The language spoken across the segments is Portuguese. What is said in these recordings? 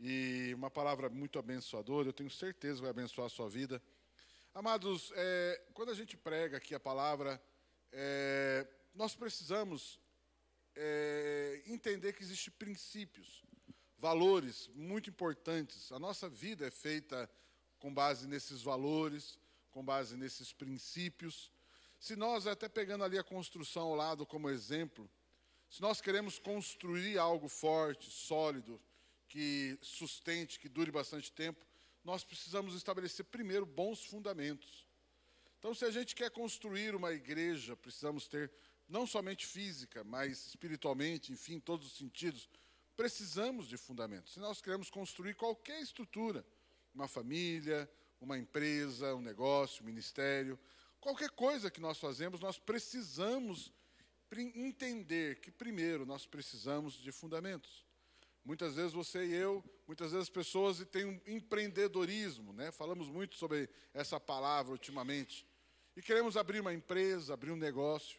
e uma palavra muito abençoadora, eu tenho certeza que vai abençoar a sua vida. Amados, é, quando a gente prega aqui a palavra, é, nós precisamos é, entender que existem princípios, valores muito importantes. A nossa vida é feita com base nesses valores, com base nesses princípios. Se nós, até pegando ali a construção ao lado como exemplo, se nós queremos construir algo forte, sólido, que sustente, que dure bastante tempo, nós precisamos estabelecer primeiro bons fundamentos. Então, se a gente quer construir uma igreja, precisamos ter não somente física, mas espiritualmente, enfim, em todos os sentidos, precisamos de fundamentos. Se nós queremos construir qualquer estrutura, uma família, uma empresa, um negócio, um ministério, qualquer coisa que nós fazemos, nós precisamos entender que primeiro nós precisamos de fundamentos. Muitas vezes você e eu, muitas vezes as pessoas têm um empreendedorismo, né? Falamos muito sobre essa palavra ultimamente. E queremos abrir uma empresa, abrir um negócio,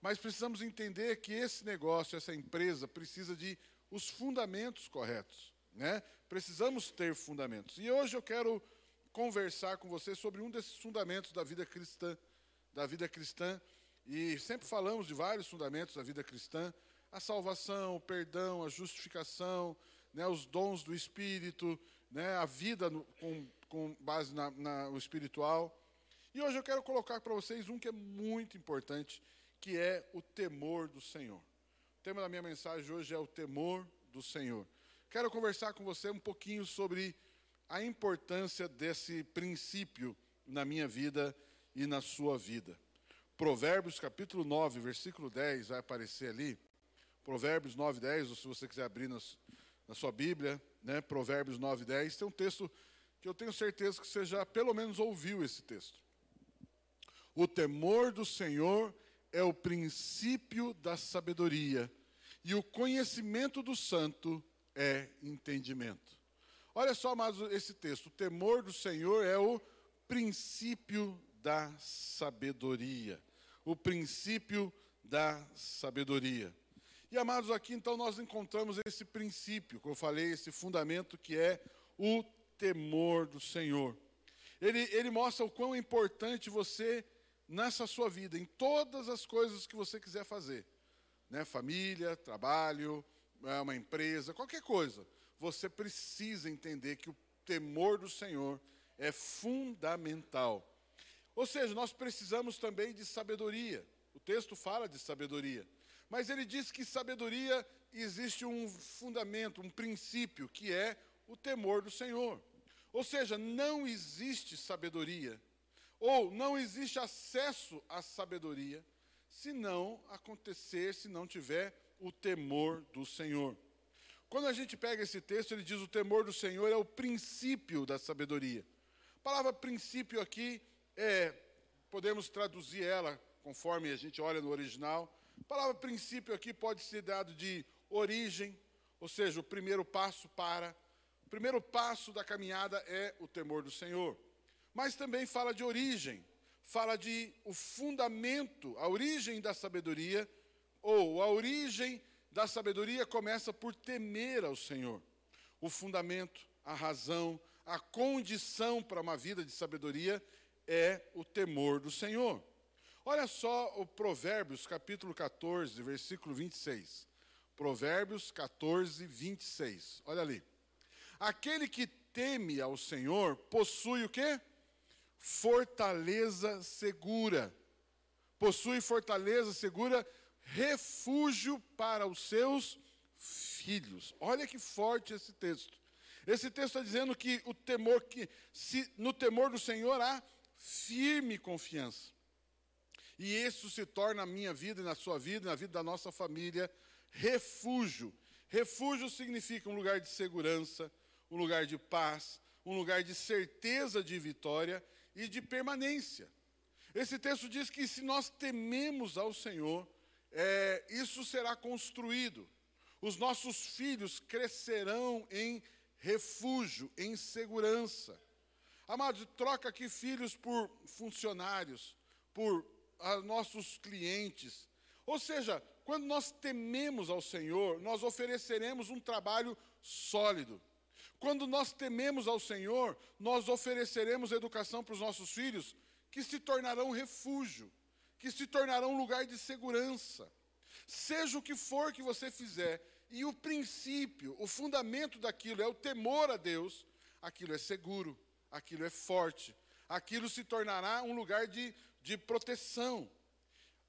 mas precisamos entender que esse negócio, essa empresa precisa de os fundamentos corretos, né? Precisamos ter fundamentos. E hoje eu quero conversar com você sobre um desses fundamentos da vida cristã, da vida cristã, e sempre falamos de vários fundamentos da vida cristã, a salvação, o perdão, a justificação, né, os dons do Espírito, né, a vida no, com, com, base na, na, no espiritual. E hoje eu quero colocar para vocês um que é muito importante, que é o temor do Senhor. O tema da minha mensagem hoje é o temor do Senhor. Quero conversar com você um pouquinho sobre a importância desse princípio na minha vida e na sua vida. Provérbios capítulo 9, versículo 10 vai aparecer ali. Provérbios 9, 10, ou se você quiser abrir nas, na sua Bíblia, né, Provérbios 9, 10, tem um texto que eu tenho certeza que você já pelo menos ouviu esse texto. O temor do Senhor é o princípio da sabedoria, e o conhecimento do santo é entendimento. Olha só, amados, esse texto. O temor do Senhor é o princípio da sabedoria. O princípio da sabedoria. E amados, aqui então nós encontramos esse princípio, como eu falei, esse fundamento que é o temor do Senhor. Ele, ele mostra o quão importante você, nessa sua vida, em todas as coisas que você quiser fazer, né? família, trabalho, é, uma empresa, qualquer coisa, você precisa entender que o temor do Senhor é fundamental. Ou seja, nós precisamos também de sabedoria. O texto fala de sabedoria. Mas ele diz que sabedoria existe um fundamento, um princípio, que é o temor do Senhor. Ou seja, não existe sabedoria, ou não existe acesso à sabedoria, se não acontecer, se não tiver o temor do Senhor. Quando a gente pega esse texto, ele diz: o temor do Senhor é o princípio da sabedoria. A palavra princípio aqui é, podemos traduzir ela, conforme a gente olha no original, a palavra princípio aqui pode ser dado de origem, ou seja, o primeiro passo para. O primeiro passo da caminhada é o temor do Senhor. Mas também fala de origem, fala de o fundamento, a origem da sabedoria, ou a origem da sabedoria começa por temer ao Senhor. O fundamento, a razão, a condição para uma vida de sabedoria é o temor do Senhor. Olha só o Provérbios, capítulo 14, versículo 26. Provérbios 14, 26. Olha ali. Aquele que teme ao Senhor possui o quê? Fortaleza segura. Possui fortaleza segura, refúgio para os seus filhos. Olha que forte esse texto. Esse texto está dizendo que o temor que se no temor do Senhor há firme confiança. E isso se torna na minha vida e na sua vida, na vida da nossa família, refúgio. Refúgio significa um lugar de segurança, um lugar de paz, um lugar de certeza de vitória e de permanência. Esse texto diz que se nós tememos ao Senhor, é, isso será construído. Os nossos filhos crescerão em refúgio, em segurança. Amados, troca aqui filhos por funcionários, por ah, nossos clientes. Ou seja, quando nós tememos ao Senhor, nós ofereceremos um trabalho sólido. Quando nós tememos ao Senhor, nós ofereceremos educação para os nossos filhos que se tornarão refúgio, que se tornarão lugar de segurança. Seja o que for que você fizer, e o princípio, o fundamento daquilo é o temor a Deus, aquilo é seguro, aquilo é forte, aquilo se tornará um lugar de, de proteção.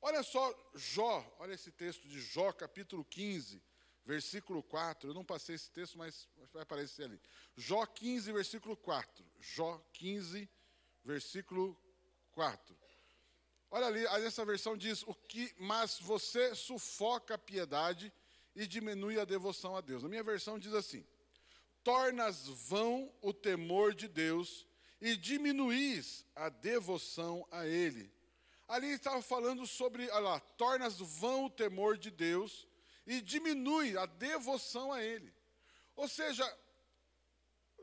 Olha só, Jó, olha esse texto de Jó, capítulo 15, versículo 4. Eu não passei esse texto, mas vai aparecer ali. Jó 15, versículo 4. Jó 15, versículo 4. Olha ali, essa versão diz: o que, mas você sufoca a piedade e diminui a devoção a Deus. Na minha versão diz assim: tornas vão o temor de Deus e diminuís a devoção a Ele. Ali estava falando sobre, olha lá, tornas vão o temor de Deus e diminui a devoção a Ele. Ou seja,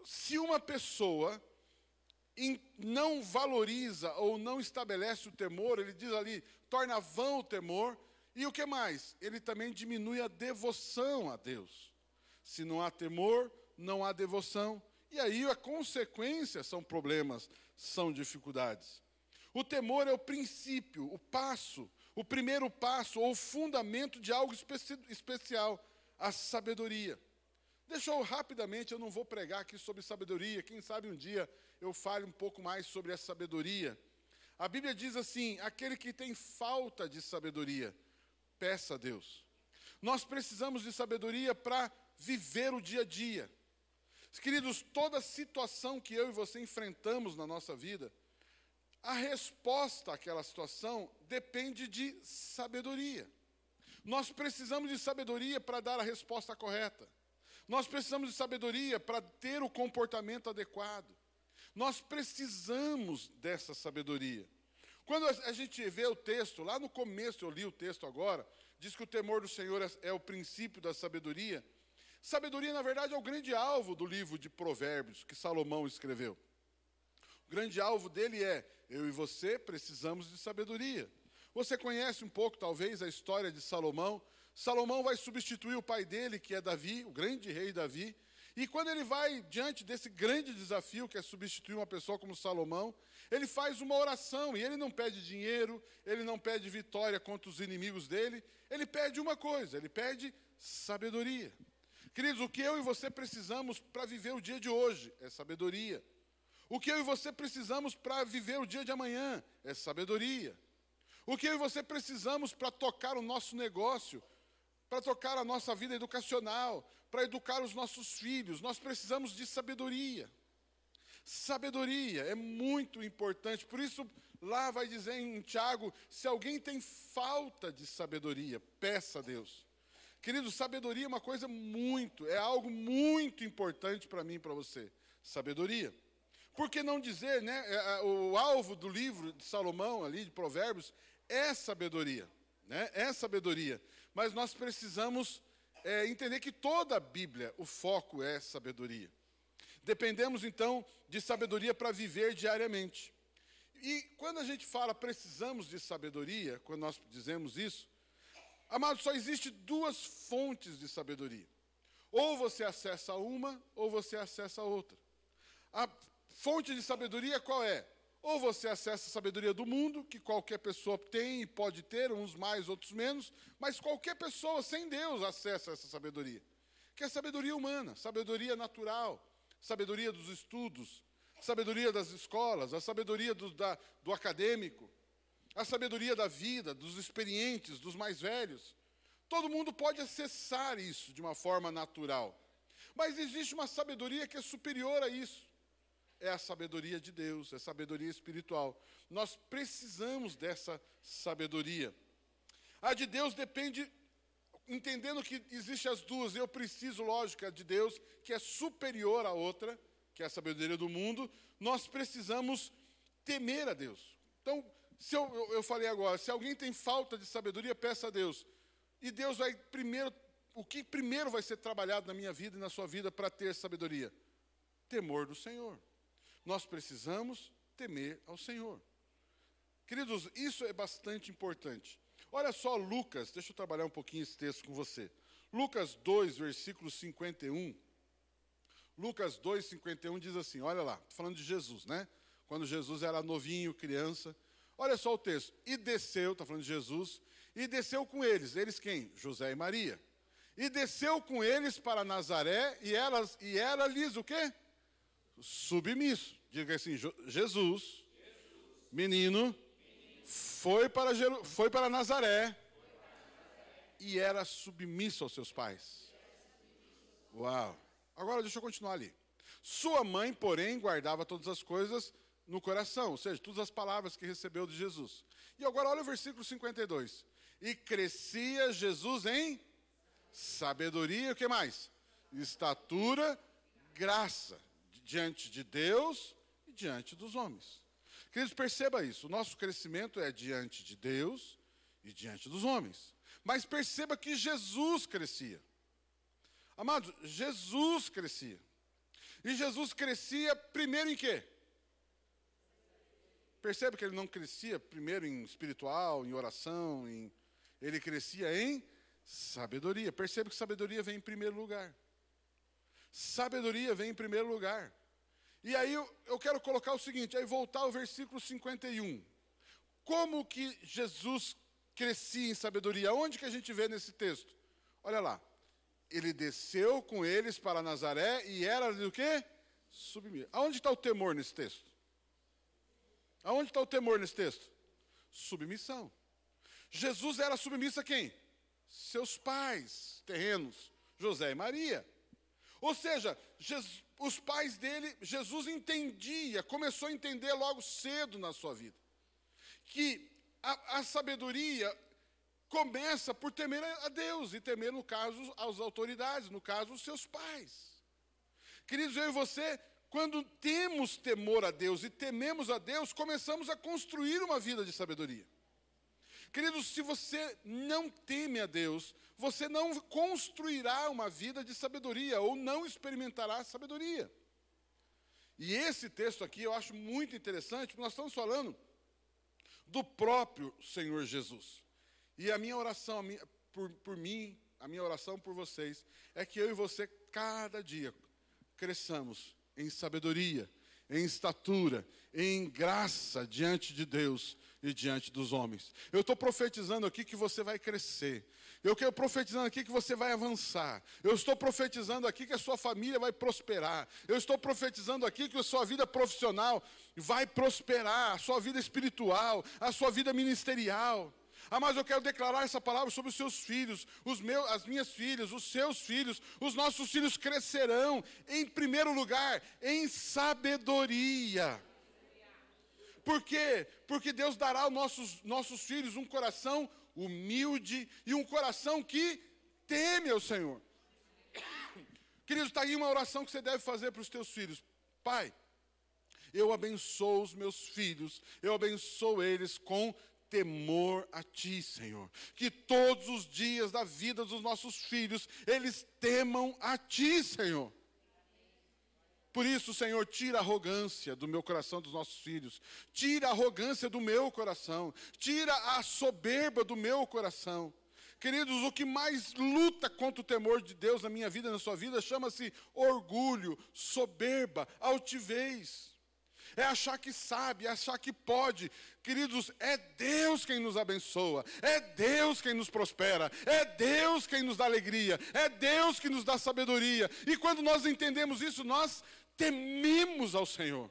se uma pessoa não valoriza ou não estabelece o temor, ele diz ali, torna vão o temor, e o que mais? Ele também diminui a devoção a Deus. Se não há temor, não há devoção. E aí a consequência são problemas, são dificuldades. O temor é o princípio, o passo, o primeiro passo ou fundamento de algo especi especial, a sabedoria. Deixa eu rapidamente, eu não vou pregar aqui sobre sabedoria, quem sabe um dia eu fale um pouco mais sobre a sabedoria. A Bíblia diz assim: aquele que tem falta de sabedoria, peça a Deus. Nós precisamos de sabedoria para viver o dia a dia. Queridos, toda situação que eu e você enfrentamos na nossa vida, a resposta àquela situação depende de sabedoria. Nós precisamos de sabedoria para dar a resposta correta. Nós precisamos de sabedoria para ter o comportamento adequado. Nós precisamos dessa sabedoria. Quando a gente vê o texto, lá no começo eu li o texto agora, diz que o temor do Senhor é, é o princípio da sabedoria. Sabedoria, na verdade, é o grande alvo do livro de Provérbios que Salomão escreveu. O grande alvo dele é: eu e você precisamos de sabedoria. Você conhece um pouco, talvez, a história de Salomão. Salomão vai substituir o pai dele, que é Davi, o grande rei Davi. E quando ele vai diante desse grande desafio, que é substituir uma pessoa como Salomão, ele faz uma oração e ele não pede dinheiro, ele não pede vitória contra os inimigos dele, ele pede uma coisa, ele pede sabedoria. Queridos, o que eu e você precisamos para viver o dia de hoje é sabedoria. O que eu e você precisamos para viver o dia de amanhã é sabedoria. O que eu e você precisamos para tocar o nosso negócio, para tocar a nossa vida educacional, para educar os nossos filhos, nós precisamos de sabedoria. Sabedoria é muito importante, por isso lá vai dizer em Tiago: se alguém tem falta de sabedoria, peça a Deus. Querido, sabedoria é uma coisa muito, é algo muito importante para mim e para você. Sabedoria. Por que não dizer, né? É, é, o alvo do livro de Salomão, ali, de Provérbios, é sabedoria. Né? É sabedoria. Mas nós precisamos é, entender que toda a Bíblia, o foco é sabedoria. Dependemos, então, de sabedoria para viver diariamente. E quando a gente fala precisamos de sabedoria, quando nós dizemos isso, amado, só existe duas fontes de sabedoria. Ou você acessa uma, ou você acessa a outra. A Fonte de sabedoria qual é? Ou você acessa a sabedoria do mundo, que qualquer pessoa tem e pode ter, uns mais, outros menos, mas qualquer pessoa sem Deus acessa essa sabedoria. Que é sabedoria humana, sabedoria natural, sabedoria dos estudos, sabedoria das escolas, a sabedoria do, da, do acadêmico, a sabedoria da vida, dos experientes, dos mais velhos. Todo mundo pode acessar isso de uma forma natural. Mas existe uma sabedoria que é superior a isso é a sabedoria de Deus, é sabedoria espiritual. Nós precisamos dessa sabedoria. A de Deus depende, entendendo que existem as duas, eu preciso, lógico, a de Deus, que é superior à outra, que é a sabedoria do mundo, nós precisamos temer a Deus. Então, se eu, eu, eu falei agora, se alguém tem falta de sabedoria, peça a Deus. E Deus vai primeiro, o que primeiro vai ser trabalhado na minha vida e na sua vida para ter sabedoria? Temor do Senhor. Nós precisamos temer ao Senhor. Queridos, isso é bastante importante. Olha só Lucas, deixa eu trabalhar um pouquinho esse texto com você. Lucas 2, versículo 51. Lucas 2, 51 diz assim: olha lá, falando de Jesus, né? Quando Jesus era novinho, criança. Olha só o texto. E desceu, está falando de Jesus, e desceu com eles. Eles quem? José e Maria. E desceu com eles para Nazaré, e, elas, e era-lhes o quê? Submisso. Diga assim: Jesus, menino, foi para, foi para Nazaré e era submisso aos seus pais. Uau! Agora deixa eu continuar ali. Sua mãe, porém, guardava todas as coisas no coração, ou seja, todas as palavras que recebeu de Jesus. E agora olha o versículo 52. E crescia Jesus em sabedoria, o que mais? Estatura, graça, diante de Deus e diante dos homens. Queridos, perceba isso. O nosso crescimento é diante de Deus e diante dos homens. Mas perceba que Jesus crescia. Amados, Jesus crescia. E Jesus crescia primeiro em quê? Perceba que ele não crescia primeiro em espiritual, em oração, em... ele crescia em sabedoria. Perceba que sabedoria vem em primeiro lugar. Sabedoria vem em primeiro lugar. E aí eu, eu quero colocar o seguinte, aí voltar ao versículo 51. Como que Jesus crescia em sabedoria? Onde que a gente vê nesse texto? Olha lá. Ele desceu com eles para Nazaré e era do quê? Submisso. Aonde está o temor nesse texto? Aonde está o temor nesse texto? Submissão. Jesus era submisso a quem? Seus pais terrenos, José e Maria. Ou seja, Jesus, os pais dele, Jesus entendia, começou a entender logo cedo na sua vida, que a, a sabedoria começa por temer a Deus, e temer, no caso, as autoridades, no caso, os seus pais. Queridos, eu e você, quando temos temor a Deus e tememos a Deus, começamos a construir uma vida de sabedoria. Queridos, se você não teme a Deus, você não construirá uma vida de sabedoria ou não experimentará sabedoria. E esse texto aqui eu acho muito interessante, porque nós estamos falando do próprio Senhor Jesus. E a minha oração a minha, por, por mim, a minha oração por vocês, é que eu e você, cada dia, cresçamos em sabedoria, em estatura, em graça diante de Deus e diante dos homens. Eu estou profetizando aqui que você vai crescer. Eu estou profetizando aqui que você vai avançar. Eu estou profetizando aqui que a sua família vai prosperar. Eu estou profetizando aqui que a sua vida profissional vai prosperar, a sua vida espiritual, a sua vida ministerial. Ah, mas eu quero declarar essa palavra sobre os seus filhos, os meus, as minhas filhas, os seus filhos, os nossos filhos crescerão, em primeiro lugar, em sabedoria. Por quê? Porque Deus dará aos nossos, nossos filhos um coração humilde e um coração que teme ao Senhor. Queridos, está aí uma oração que você deve fazer para os teus filhos. Pai, eu abençoo os meus filhos, eu abençoo eles com temor a Ti, Senhor. Que todos os dias da vida dos nossos filhos, eles temam a Ti, Senhor. Por isso, Senhor, tira a arrogância do meu coração dos nossos filhos, tira a arrogância do meu coração, tira a soberba do meu coração. Queridos, o que mais luta contra o temor de Deus na minha vida, na sua vida, chama-se orgulho, soberba, altivez. É achar que sabe, é achar que pode. Queridos, é Deus quem nos abençoa, é Deus quem nos prospera, é Deus quem nos dá alegria, é Deus que nos dá sabedoria. E quando nós entendemos isso, nós tememos ao Senhor.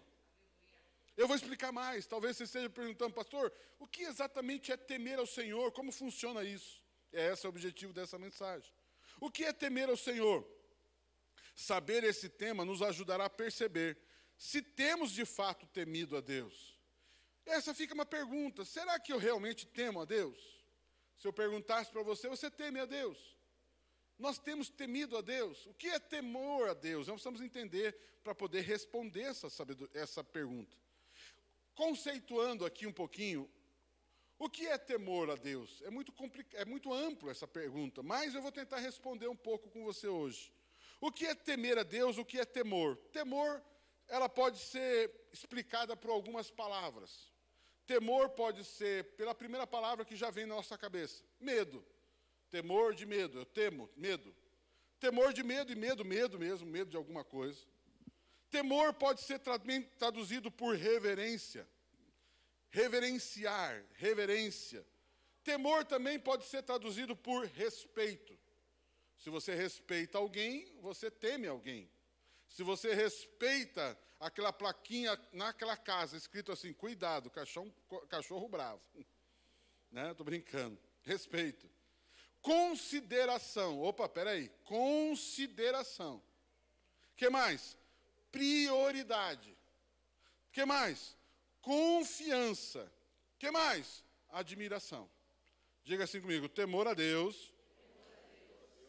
Eu vou explicar mais. Talvez você esteja perguntando, pastor, o que exatamente é temer ao Senhor? Como funciona isso? É esse o objetivo dessa mensagem. O que é temer ao Senhor? Saber esse tema nos ajudará a perceber se temos de fato temido a Deus. Essa fica uma pergunta: será que eu realmente temo a Deus? Se eu perguntasse para você, você teme a Deus? Nós temos temido a Deus. O que é temor a Deus? Nós precisamos entender para poder responder essa, essa pergunta. Conceituando aqui um pouquinho, o que é temor a Deus? É muito, é muito amplo essa pergunta, mas eu vou tentar responder um pouco com você hoje. O que é temer a Deus? O que é temor? Temor, ela pode ser explicada por algumas palavras. Temor pode ser pela primeira palavra que já vem na nossa cabeça: medo. Temor de medo, eu temo, medo. Temor de medo e medo, medo mesmo, medo de alguma coisa. Temor pode ser traduzido por reverência. Reverenciar, reverência. Temor também pode ser traduzido por respeito. Se você respeita alguém, você teme alguém. Se você respeita aquela plaquinha naquela casa, escrito assim: cuidado, cachorro, cachorro bravo. Né? Brincando. Respeito. Consideração. Opa, peraí. Consideração. que mais? Prioridade. que mais? Confiança. que mais? Admiração. Diga assim comigo: temor a Deus,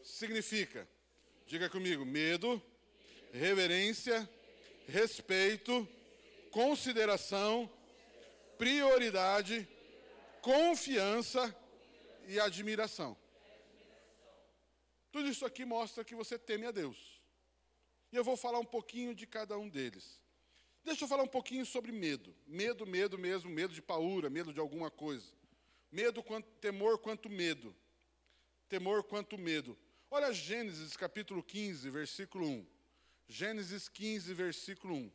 significa, diga comigo, medo, reverência, respeito, consideração, prioridade, confiança e admiração. Tudo isso aqui mostra que você teme a Deus. E eu vou falar um pouquinho de cada um deles. Deixa eu falar um pouquinho sobre medo. Medo, medo mesmo, medo de paura, medo de alguma coisa. Medo quanto temor quanto medo. Temor quanto medo. Olha Gênesis capítulo 15, versículo 1. Gênesis 15, versículo 1.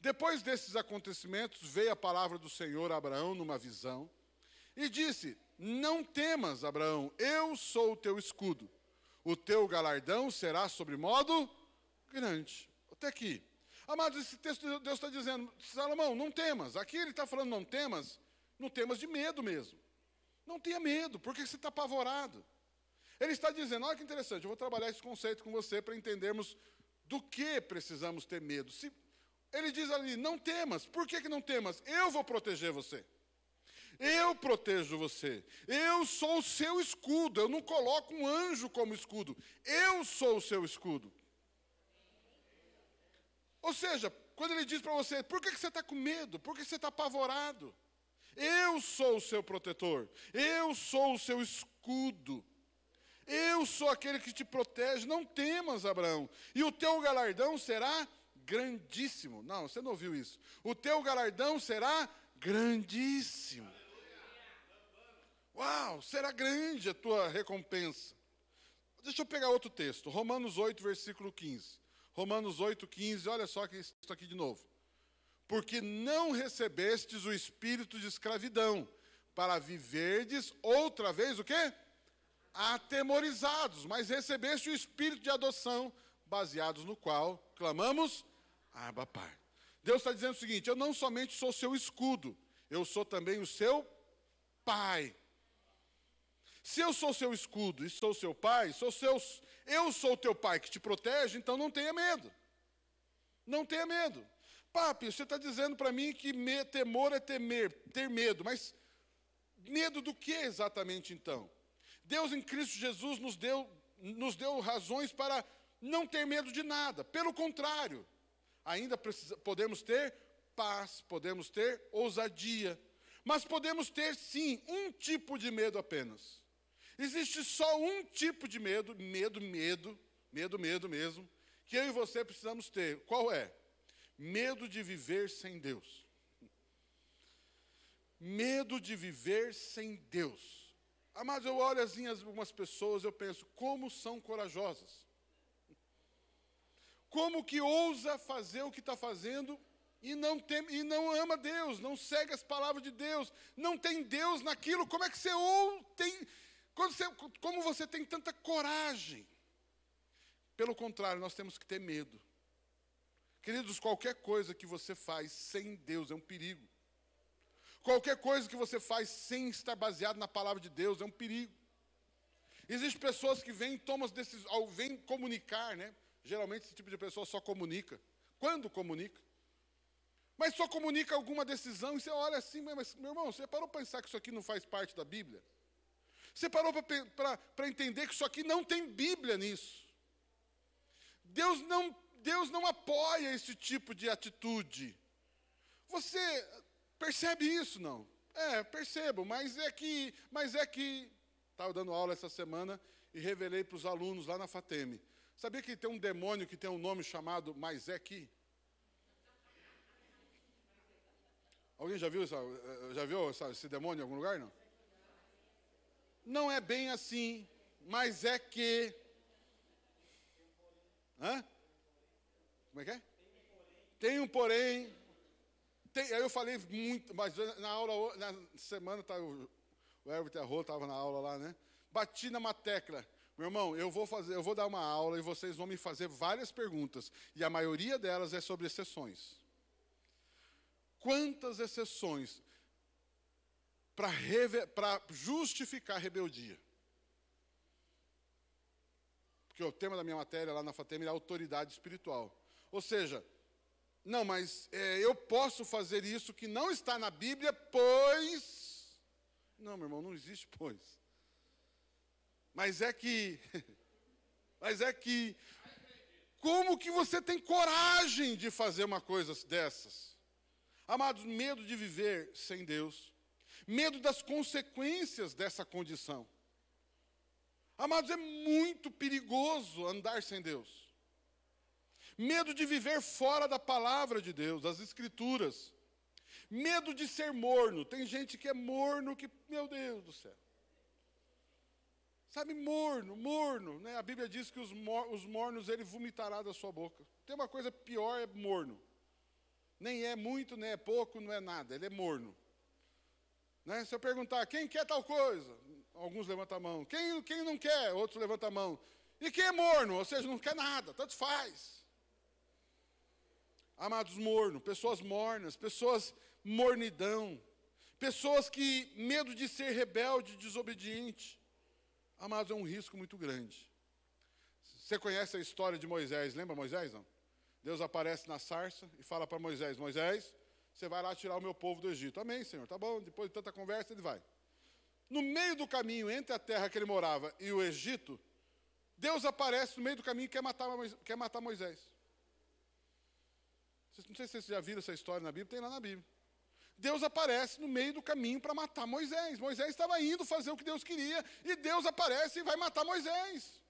Depois desses acontecimentos, veio a palavra do Senhor a Abraão numa visão e disse: Não temas, Abraão, eu sou o teu escudo o teu galardão será sobre modo grande. Até aqui. Amados, esse texto Deus está dizendo, Salomão, não temas. Aqui ele está falando não temas, não temas de medo mesmo. Não tenha medo, porque você está apavorado. Ele está dizendo, olha que interessante, eu vou trabalhar esse conceito com você para entendermos do que precisamos ter medo. Se, ele diz ali, não temas. Por que, que não temas? Eu vou proteger você. Eu protejo você. Eu sou o seu escudo. Eu não coloco um anjo como escudo. Eu sou o seu escudo. Ou seja, quando ele diz para você, por que, você está com medo? Por que você está apavorado? Eu sou o seu protetor. Eu sou o seu escudo. Eu sou aquele que te protege. Não temas, Abraão. E o teu galardão será grandíssimo. Não, você não ouviu isso. O teu galardão será grandíssimo. Uau, será grande a tua recompensa. Deixa eu pegar outro texto, Romanos 8, versículo 15. Romanos 8, 15, olha só isso aqui de novo. Porque não recebestes o espírito de escravidão, para viverdes outra vez o quê? Atemorizados, mas recebeste o espírito de adoção, baseados no qual clamamos, Abba Pai. Deus está dizendo o seguinte: eu não somente sou seu escudo, eu sou também o seu Pai. Se eu sou seu escudo e sou seu pai, sou seus, eu sou o teu pai que te protege, então não tenha medo. Não tenha medo. Papi, você está dizendo para mim que me, temor é temer, ter medo, mas medo do que exatamente então? Deus em Cristo Jesus nos deu, nos deu razões para não ter medo de nada. Pelo contrário, ainda precisa, podemos ter paz, podemos ter ousadia, mas podemos ter sim um tipo de medo apenas. Existe só um tipo de medo, medo, medo, medo, medo mesmo, que eu e você precisamos ter. Qual é? Medo de viver sem Deus. Medo de viver sem Deus. Amados, eu olho assim algumas pessoas, eu penso, como são corajosas. Como que ousa fazer o que está fazendo e não, tem, e não ama Deus, não segue as palavras de Deus, não tem Deus naquilo, como é que você ou tem, você, como você tem tanta coragem? Pelo contrário, nós temos que ter medo. Queridos, qualquer coisa que você faz sem Deus é um perigo. Qualquer coisa que você faz sem estar baseado na palavra de Deus é um perigo. Existem pessoas que vêm, tomam decisões, vêm comunicar, né? Geralmente esse tipo de pessoa só comunica. Quando comunica? Mas só comunica alguma decisão e você olha assim, mas meu irmão, você parou para pensar que isso aqui não faz parte da Bíblia? Você parou para entender que isso aqui não tem Bíblia nisso. Deus não, Deus não apoia esse tipo de atitude. Você percebe isso, não? É, percebo, mas é que, mas é que estava dando aula essa semana e revelei para os alunos lá na Fateme. Sabia que tem um demônio que tem um nome chamado Mas é que? Alguém já viu, essa, já viu esse demônio em algum lugar, não? Não é bem assim, mas é que. Hã? Como é que é? Tem um porém. Tem, aí eu falei muito, mas na aula, na semana, tá, o, o Everton Arro estava na aula lá, né? Bati numa tecla. Meu irmão, eu vou fazer, eu vou dar uma aula e vocês vão me fazer várias perguntas. E a maioria delas é sobre exceções. Quantas exceções para justificar a rebeldia? Porque o tema da minha matéria lá na FATEM é autoridade espiritual. Ou seja, não, mas é, eu posso fazer isso que não está na Bíblia, pois. Não, meu irmão, não existe pois. Mas é que. Mas é que. Como que você tem coragem de fazer uma coisa dessas? Amados, medo de viver sem Deus, medo das consequências dessa condição. Amados, é muito perigoso andar sem Deus medo de viver fora da palavra de Deus, das Escrituras, medo de ser morno. Tem gente que é morno que, meu Deus do céu. Sabe, morno, morno. Né? A Bíblia diz que os, mor os mornos ele vomitará da sua boca. Tem uma coisa pior, é morno. Nem é muito, nem é pouco, não é nada. Ele é morno. Né? Se eu perguntar, quem quer tal coisa? Alguns levantam a mão. Quem, quem não quer? Outros levantam a mão. E quem é morno? Ou seja, não quer nada, tanto faz. Amados morno, pessoas mornas, pessoas mornidão, pessoas que medo de ser rebelde, desobediente. Amados, é um risco muito grande. Você conhece a história de Moisés, lembra Moisés, não? Deus aparece na sarça e fala para Moisés: Moisés, você vai lá tirar o meu povo do Egito. Amém, Senhor, tá bom. Depois de tanta conversa, ele vai. No meio do caminho entre a terra que ele morava e o Egito, Deus aparece no meio do caminho e quer matar, quer matar Moisés. Não sei se vocês já viram essa história na Bíblia, tem lá na Bíblia. Deus aparece no meio do caminho para matar Moisés. Moisés estava indo fazer o que Deus queria, e Deus aparece e vai matar Moisés.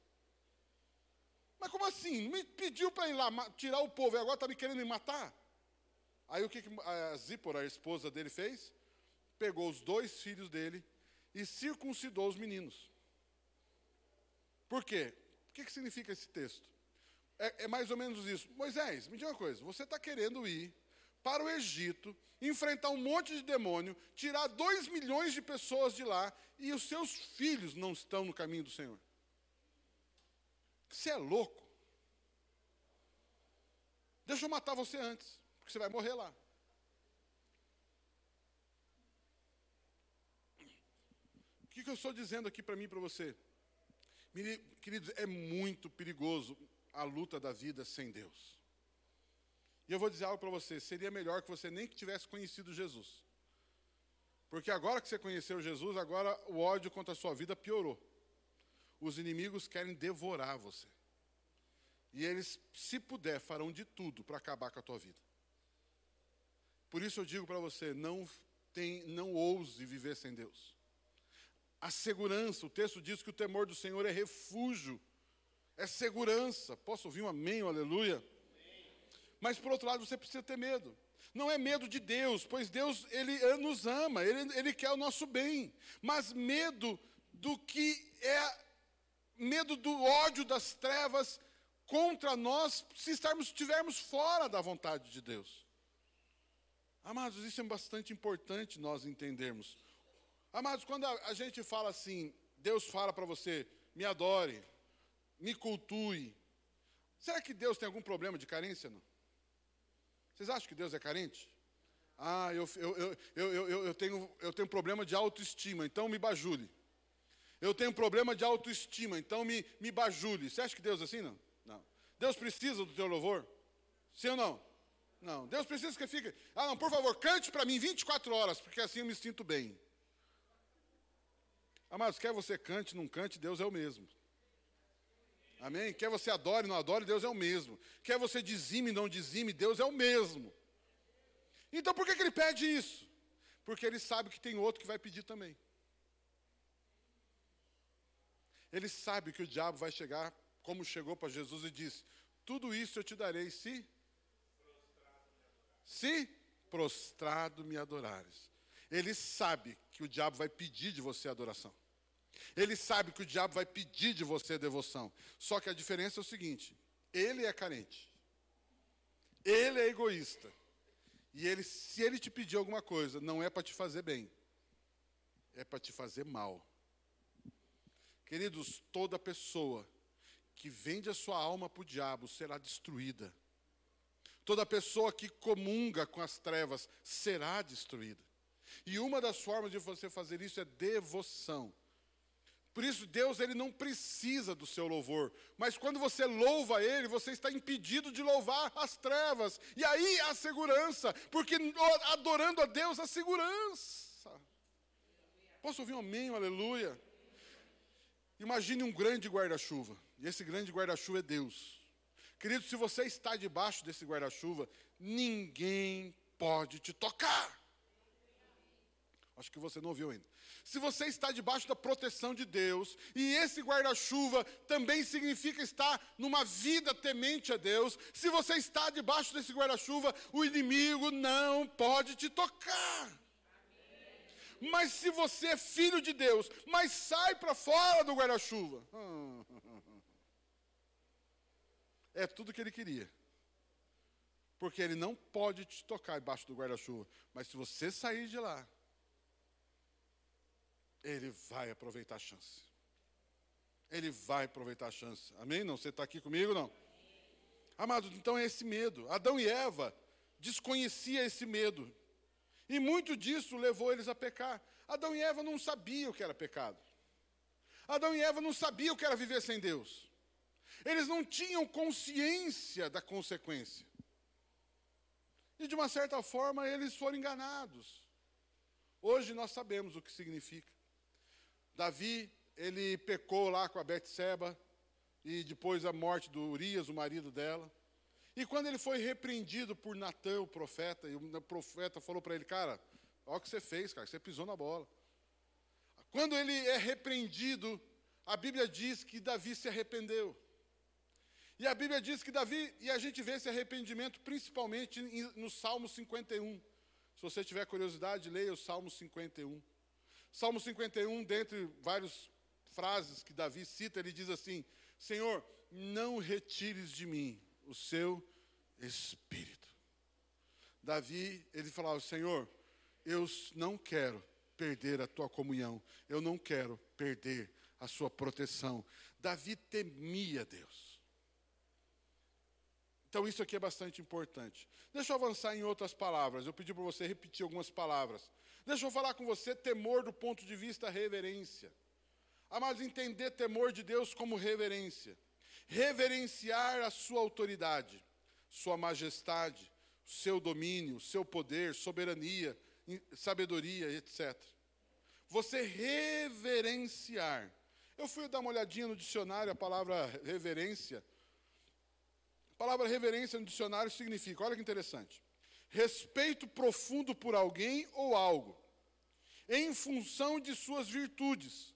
Mas como assim? Me pediu para ir lá tirar o povo e agora está me querendo me matar? Aí o que a Zípora, a esposa dele, fez? Pegou os dois filhos dele e circuncidou os meninos. Por quê? O que, que significa esse texto? É, é mais ou menos isso. Moisés, me diga uma coisa: você está querendo ir para o Egito, enfrentar um monte de demônio, tirar dois milhões de pessoas de lá e os seus filhos não estão no caminho do Senhor. Você é louco. Deixa eu matar você antes, porque você vai morrer lá. O que, que eu estou dizendo aqui para mim e para você? Queridos, é muito perigoso a luta da vida sem Deus. E eu vou dizer algo para você: seria melhor que você nem tivesse conhecido Jesus. Porque agora que você conheceu Jesus, agora o ódio contra a sua vida piorou. Os inimigos querem devorar você. E eles, se puder, farão de tudo para acabar com a tua vida. Por isso eu digo para você, não tem, não ouse viver sem Deus. A segurança, o texto diz que o temor do Senhor é refúgio é segurança. Posso ouvir um amém, um aleluia? Mas por outro lado, você precisa ter medo. Não é medo de Deus, pois Deus ele nos ama, ele, ele quer o nosso bem. Mas medo do que é medo do ódio das trevas contra nós, se estarmos estivermos fora da vontade de Deus. Amados, isso é bastante importante nós entendermos. Amados, quando a, a gente fala assim, Deus fala para você, me adore, me cultue. Será que Deus tem algum problema de carência? Não? Vocês acham que Deus é carente? Ah, eu, eu, eu, eu, eu, tenho, eu tenho problema de autoestima, então me bajule. Eu tenho problema de autoestima, então me, me bajule. Você acha que Deus é assim? Não. não. Deus precisa do teu louvor? Sim ou não? Não. Deus precisa que fique. Ah, não, por favor, cante para mim 24 horas, porque assim eu me sinto bem. Amados, quer você cante, não cante, Deus é o mesmo. Amém? Quer você adore, não adore, Deus é o mesmo. Quer você dizime, não dizime, Deus é o mesmo. Então por que, que ele pede isso? Porque ele sabe que tem outro que vai pedir também. Ele sabe que o diabo vai chegar, como chegou para Jesus e disse: Tudo isso eu te darei se. Se prostrado me adorares. Ele sabe que o diabo vai pedir de você adoração. Ele sabe que o diabo vai pedir de você devoção. Só que a diferença é o seguinte: ele é carente. Ele é egoísta. E ele, se ele te pedir alguma coisa, não é para te fazer bem, é para te fazer mal. Queridos, toda pessoa que vende a sua alma para o diabo será destruída. Toda pessoa que comunga com as trevas será destruída. E uma das formas de você fazer isso é devoção. Por isso, Deus ele não precisa do seu louvor. Mas quando você louva Ele, você está impedido de louvar as trevas. E aí a segurança, porque adorando a Deus, a segurança. Posso ouvir um amém, um aleluia? Imagine um grande guarda-chuva. E esse grande guarda-chuva é Deus. Querido, se você está debaixo desse guarda-chuva, ninguém pode te tocar. Acho que você não ouviu ainda. Se você está debaixo da proteção de Deus, e esse guarda-chuva também significa estar numa vida temente a Deus, se você está debaixo desse guarda-chuva, o inimigo não pode te tocar. Mas se você é filho de Deus, mas sai para fora do guarda-chuva, é tudo que ele queria. Porque ele não pode te tocar debaixo do guarda-chuva. Mas se você sair de lá, ele vai aproveitar a chance. Ele vai aproveitar a chance. Amém? Não? Você está aqui comigo? Não? Amados, então é esse medo. Adão e Eva desconhecia esse medo. E muito disso levou eles a pecar. Adão e Eva não sabiam o que era pecado. Adão e Eva não sabiam o que era viver sem Deus. Eles não tinham consciência da consequência. E de uma certa forma eles foram enganados. Hoje nós sabemos o que significa. Davi, ele pecou lá com a Betseba e depois a morte do Urias, o marido dela. E quando ele foi repreendido por Natã, o profeta, e o profeta falou para ele, cara, olha o que você fez, cara, você pisou na bola. Quando ele é repreendido, a Bíblia diz que Davi se arrependeu. E a Bíblia diz que Davi, e a gente vê esse arrependimento principalmente no Salmo 51. Se você tiver curiosidade, leia o Salmo 51. Salmo 51, dentre várias frases que Davi cita, ele diz assim: Senhor, não retires de mim o seu espírito. Davi, ele falava: Senhor, eu não quero perder a tua comunhão, eu não quero perder a sua proteção. Davi temia Deus. Então, isso aqui é bastante importante. Deixa eu avançar em outras palavras. Eu pedi para você repetir algumas palavras. Deixa eu falar com você temor do ponto de vista reverência. Amados, entender temor de Deus como reverência. Reverenciar a sua autoridade, sua majestade, seu domínio, seu poder, soberania, sabedoria, etc. Você reverenciar. Eu fui dar uma olhadinha no dicionário, a palavra reverência. A palavra reverência no dicionário significa, olha que interessante respeito profundo por alguém ou algo, em função de suas virtudes,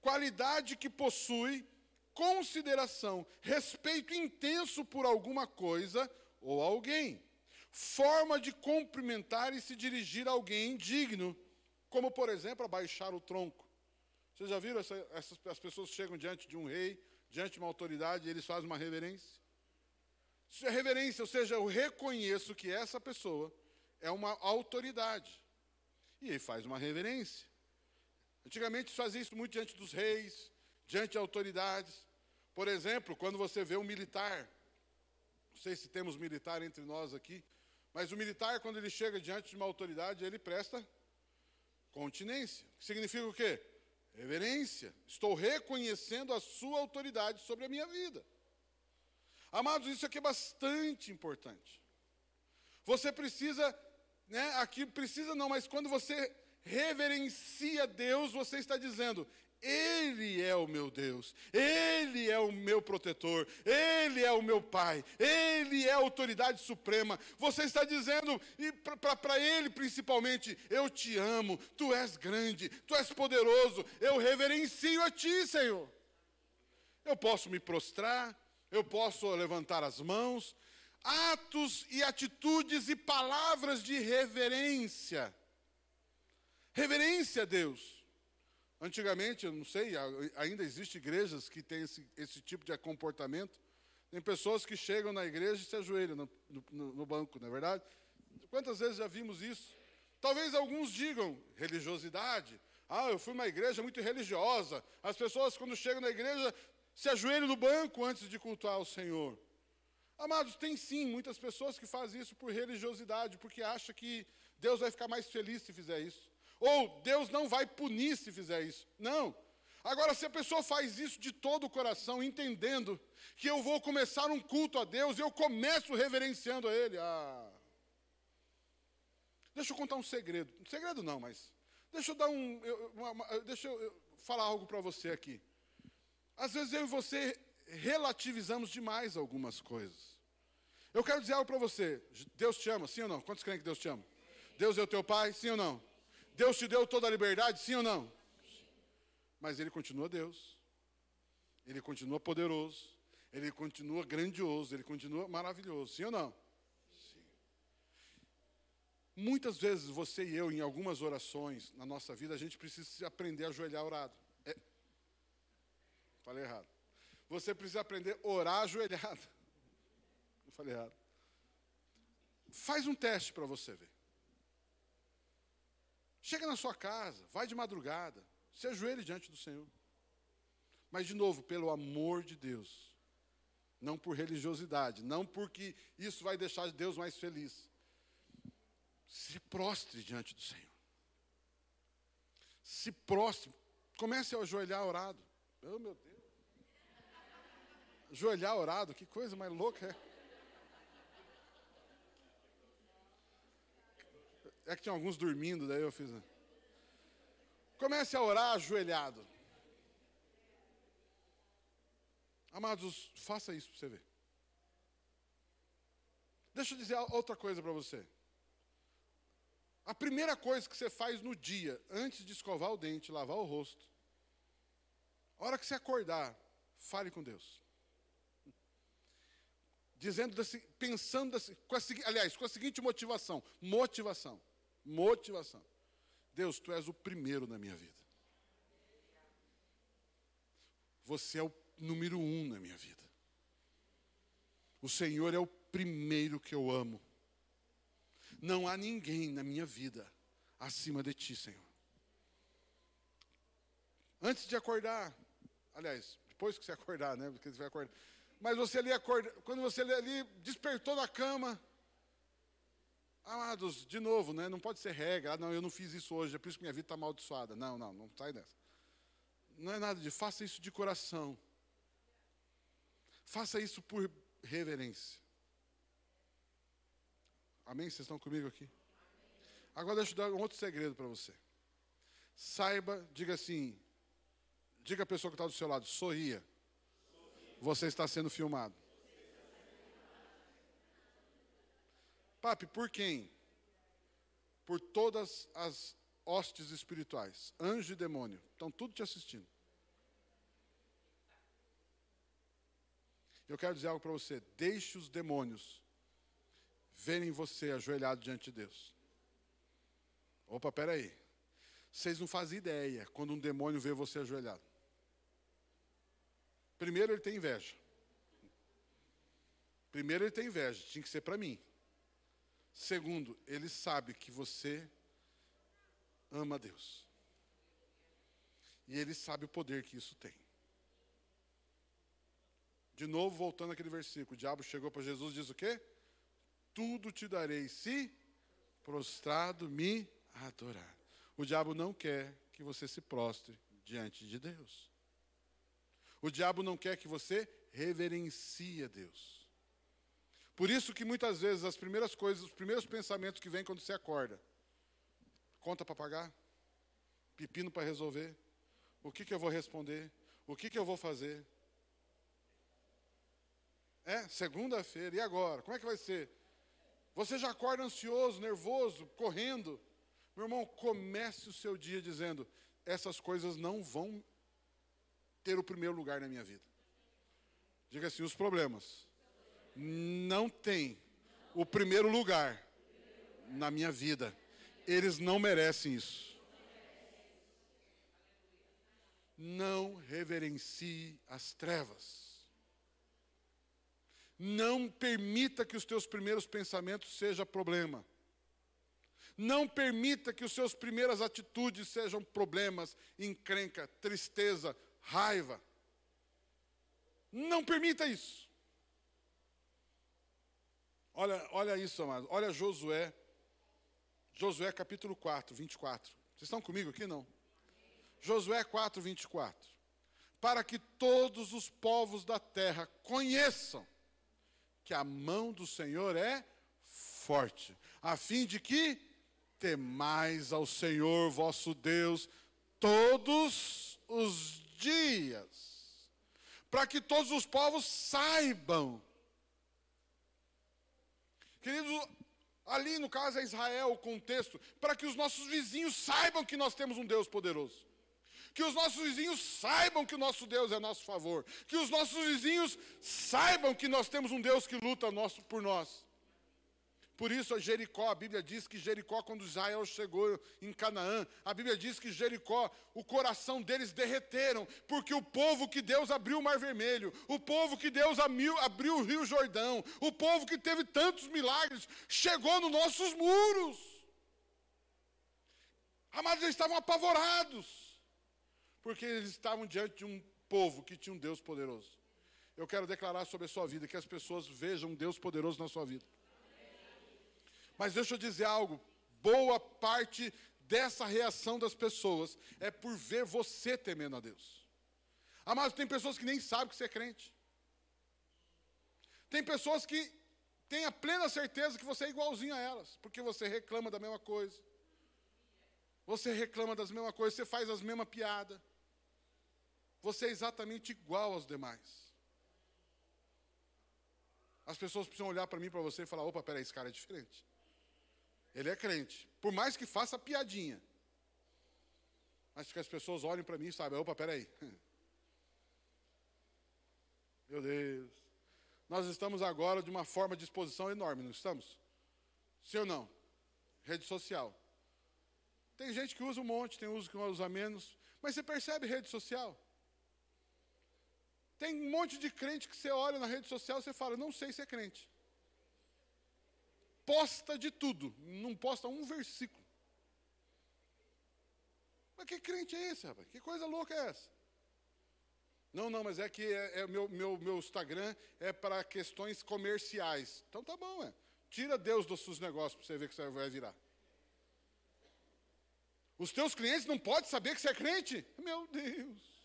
qualidade que possui, consideração, respeito intenso por alguma coisa ou alguém, forma de cumprimentar e se dirigir a alguém digno, como por exemplo abaixar o tronco. Vocês já viram essa, essas, as pessoas chegam diante de um rei, diante de uma autoridade, e eles fazem uma reverência? Isso é reverência, ou seja, eu reconheço que essa pessoa é uma autoridade. E ele faz uma reverência. Antigamente se fazia isso muito diante dos reis, diante de autoridades. Por exemplo, quando você vê um militar, não sei se temos militar entre nós aqui, mas o militar, quando ele chega diante de uma autoridade, ele presta continência. Que significa o quê? Reverência. Estou reconhecendo a sua autoridade sobre a minha vida. Amados, isso aqui é bastante importante. Você precisa, né, aqui precisa não, mas quando você reverencia Deus, você está dizendo: Ele é o meu Deus, Ele é o meu protetor, Ele é o meu Pai, Ele é a autoridade suprema. Você está dizendo, para Ele principalmente, eu te amo, tu és grande, tu és poderoso, eu reverencio a Ti, Senhor. Eu posso me prostrar, eu posso levantar as mãos, atos e atitudes e palavras de reverência. Reverência a Deus. Antigamente, eu não sei, ainda existem igrejas que têm esse, esse tipo de comportamento. Tem pessoas que chegam na igreja e se ajoelham no, no, no banco, não é verdade? Quantas vezes já vimos isso? Talvez alguns digam religiosidade. Ah, eu fui uma igreja muito religiosa. As pessoas, quando chegam na igreja, se ajoelham no banco antes de cultuar o Senhor. Amados, tem sim muitas pessoas que fazem isso por religiosidade, porque acham que Deus vai ficar mais feliz se fizer isso. Ou Deus não vai punir se fizer isso. Não. Agora, se a pessoa faz isso de todo o coração, entendendo que eu vou começar um culto a Deus, eu começo reverenciando a Ele. Ah. Deixa eu contar um segredo. Um segredo não, mas. Deixa eu dar um. Eu, uma, uma, deixa eu falar algo para você aqui. Às vezes eu e você relativizamos demais algumas coisas. Eu quero dizer algo para você. Deus te ama, sim ou não? Quantos creem que Deus te ama? Deus é o teu pai, sim ou não? Deus te deu toda a liberdade, sim ou não? Mas Ele continua Deus. Ele continua poderoso. Ele continua grandioso. Ele continua maravilhoso, sim ou não? Sim. Muitas vezes você e eu, em algumas orações na nossa vida, a gente precisa aprender a ajoelhar orado. É. Falei errado. Você precisa aprender a orar ajoelhado. Eu falei errado. Faz um teste para você ver. Chega na sua casa, vai de madrugada, se ajoelhe diante do Senhor. Mas, de novo, pelo amor de Deus, não por religiosidade, não porque isso vai deixar Deus mais feliz. Se prostre diante do Senhor. Se prostre, comece a ajoelhar orado. Oh, meu Deus. Ajoelhar orado, que coisa mais louca é. É que tinha alguns dormindo, daí eu fiz. Né? Comece a orar ajoelhado. Amados, faça isso para você ver. Deixa eu dizer outra coisa para você. A primeira coisa que você faz no dia, antes de escovar o dente, lavar o rosto, a hora que você acordar, fale com Deus. Dizendo, desse, pensando, desse, com a, aliás, com a seguinte motivação: motivação. Motivação. Deus, tu és o primeiro na minha vida. Você é o número um na minha vida. O Senhor é o primeiro que eu amo. Não há ninguém na minha vida acima de ti, Senhor. Antes de acordar, aliás, depois que você acordar, né? Porque você vai acordar. Mas você ali acorda, quando você ali despertou da cama, Amados, de novo, né, não pode ser regra. Ah, não, eu não fiz isso hoje, é por isso que minha vida está amaldiçoada. Não, não, não sai dessa. Não é nada de, faça isso de coração. Faça isso por reverência. Amém? Vocês estão comigo aqui? Agora deixa eu dar um outro segredo para você. Saiba, diga assim, diga a pessoa que está do seu lado, sorria. Você está sendo filmado. Papi, por quem? Por todas as hostes espirituais, anjo e demônio, estão tudo te assistindo. Eu quero dizer algo para você: deixe os demônios verem você ajoelhado diante de Deus. Opa, peraí. Vocês não fazem ideia quando um demônio vê você ajoelhado. Primeiro, ele tem inveja. Primeiro, ele tem inveja. Tinha que ser para mim. Segundo, ele sabe que você ama Deus. E ele sabe o poder que isso tem. De novo, voltando àquele versículo, o diabo chegou para Jesus e diz o quê? Tudo te darei se prostrado me adorar. O diabo não quer que você se prostre diante de Deus. O diabo não quer que você reverencie a Deus. Por isso que muitas vezes as primeiras coisas, os primeiros pensamentos que vêm quando você acorda, conta para pagar, pepino para resolver. O que, que eu vou responder? O que, que eu vou fazer? É, segunda-feira, e agora? Como é que vai ser? Você já acorda ansioso, nervoso, correndo. Meu irmão, comece o seu dia dizendo: essas coisas não vão ter o primeiro lugar na minha vida. Diga assim: os problemas não têm o primeiro lugar na minha vida. Eles não merecem isso. Não reverencie as trevas. Não permita que os teus primeiros pensamentos sejam problema. Não permita que os seus primeiras atitudes sejam problemas, encrenca, tristeza, raiva. Não permita isso. Olha, olha isso, amado. Olha Josué. Josué capítulo 4, 24. Vocês estão comigo aqui, não? Josué 4, 24. Para que todos os povos da terra conheçam que a mão do Senhor é forte, a fim de que temais ao Senhor vosso Deus todos os dias, para que todos os povos saibam. Queridos, ali no caso é Israel o contexto, para que os nossos vizinhos saibam que nós temos um Deus poderoso. Que os nossos vizinhos saibam que o nosso Deus é a nosso favor. Que os nossos vizinhos saibam que nós temos um Deus que luta nosso, por nós. Por isso, a Jericó, a Bíblia diz que Jericó, quando Israel chegou em Canaã, a Bíblia diz que Jericó, o coração deles derreteram, porque o povo que Deus abriu o Mar Vermelho, o povo que Deus abriu, o Rio Jordão, o povo que teve tantos milagres, chegou nos nossos muros. Amados, eles estavam apavorados porque eles estavam diante de um povo que tinha um Deus poderoso. Eu quero declarar sobre a sua vida, que as pessoas vejam um Deus poderoso na sua vida. Mas deixa eu dizer algo: boa parte dessa reação das pessoas é por ver você temendo a Deus. Amados, tem pessoas que nem sabem que você é crente. Tem pessoas que têm a plena certeza que você é igualzinho a elas, porque você reclama da mesma coisa. Você reclama das mesmas coisas, você faz as mesmas piadas. Você é exatamente igual aos demais. As pessoas precisam olhar para mim, para você e falar: opa, peraí, esse cara é diferente. Ele é crente. Por mais que faça piadinha. Mas que as pessoas olhem para mim e sabem: opa, peraí. Meu Deus. Nós estamos agora de uma forma de exposição enorme, não estamos? Sim ou não? Rede social. Tem gente que usa um monte, tem uso que usa menos. Mas você percebe rede social? Tem um monte de crente que você olha na rede social e você fala, não sei se é crente. Posta de tudo, não posta um versículo. Mas que crente é esse, rapaz? Que coisa louca é essa? Não, não, mas é que é, é meu, meu, meu Instagram é para questões comerciais. Então tá bom, é. Tira Deus dos seus negócios para você ver que você vai virar. Os teus clientes não podem saber que você é crente? Meu Deus.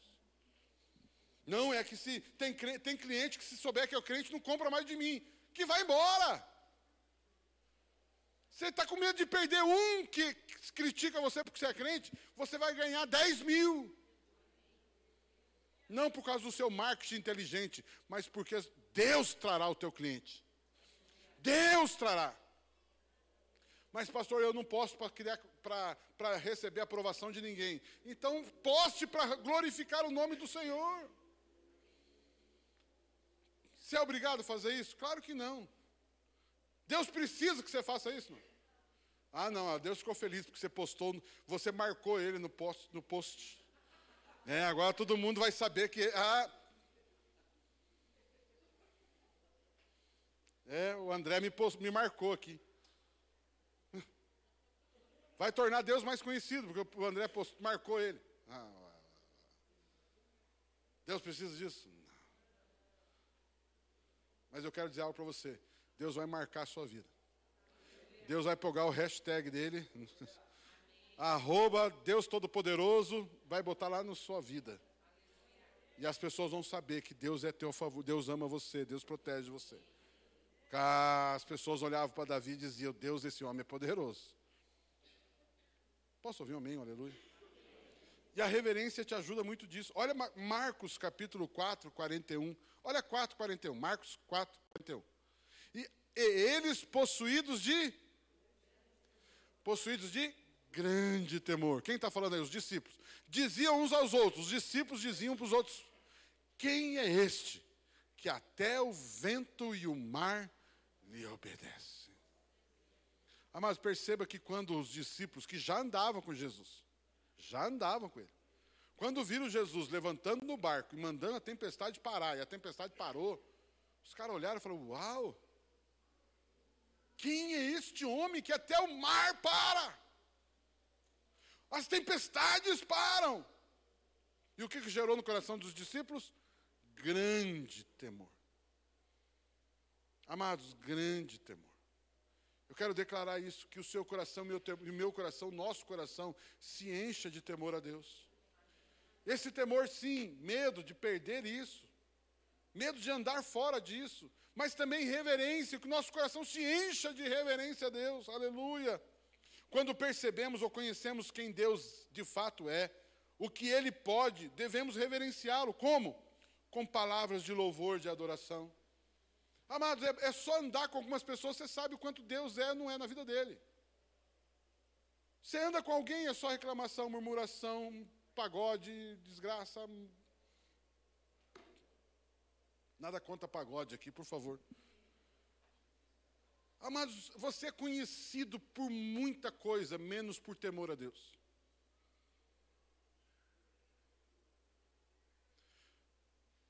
Não, é que se tem, tem cliente que se souber que é crente não compra mais de mim. Que vai embora. Você está com medo de perder um que critica você porque você é crente, você vai ganhar 10 mil. Não por causa do seu marketing inteligente, mas porque Deus trará o teu cliente. Deus trará. Mas, pastor, eu não posso para receber a aprovação de ninguém. Então, poste para glorificar o nome do Senhor. Você é obrigado a fazer isso? Claro que não. Deus precisa que você faça isso. Não? Ah, não, Deus ficou feliz porque você postou, você marcou ele no post. No post. É, agora todo mundo vai saber que. Ah, é, o André me, post, me marcou aqui. Vai tornar Deus mais conhecido, porque o André post, marcou ele. Ah, Deus precisa disso? Mas eu quero dizer algo para você. Deus vai marcar a sua vida. Deus vai pegar o hashtag dele. Arroba Deus Todo-Poderoso, vai botar lá na sua vida. E as pessoas vão saber que Deus é teu favor, Deus ama você, Deus protege você. As pessoas olhavam para Davi e diziam: Deus, esse homem é poderoso. Posso ouvir um amém, aleluia? E a reverência te ajuda muito disso. Olha Marcos capítulo 4, 41. Olha 4, 41. Marcos 4, 41. E, e eles possuídos de. Possuídos de grande temor. Quem está falando aí? Os discípulos. Diziam uns aos outros, os discípulos diziam para os outros: Quem é este que até o vento e o mar lhe obedecem? Mas perceba que quando os discípulos que já andavam com Jesus, já andavam com ele, quando viram Jesus levantando no barco e mandando a tempestade parar, e a tempestade parou, os caras olharam e falaram: Uau! Quem é este homem que até o mar para? As tempestades param. E o que, gerou no coração dos discípulos? Grande temor. Amados, grande temor. Eu quero declarar isso, que o seu coração, meu, o meu coração, nosso coração, se encha de temor a Deus. Esse temor, sim, medo de perder isso, medo de andar fora disso, mas também reverência, que o nosso coração se encha de reverência a Deus, aleluia. Quando percebemos ou conhecemos quem Deus de fato é, o que Ele pode, devemos reverenciá-lo. Como? Com palavras de louvor, de adoração. Amados, é, é, só andar com algumas pessoas, você sabe o quanto Deus é não é na vida dele. Você anda com alguém, é só reclamação, murmuração, pagode, desgraça. Nada contra pagode aqui, por favor. Amados, você é conhecido por muita coisa, menos por temor a Deus.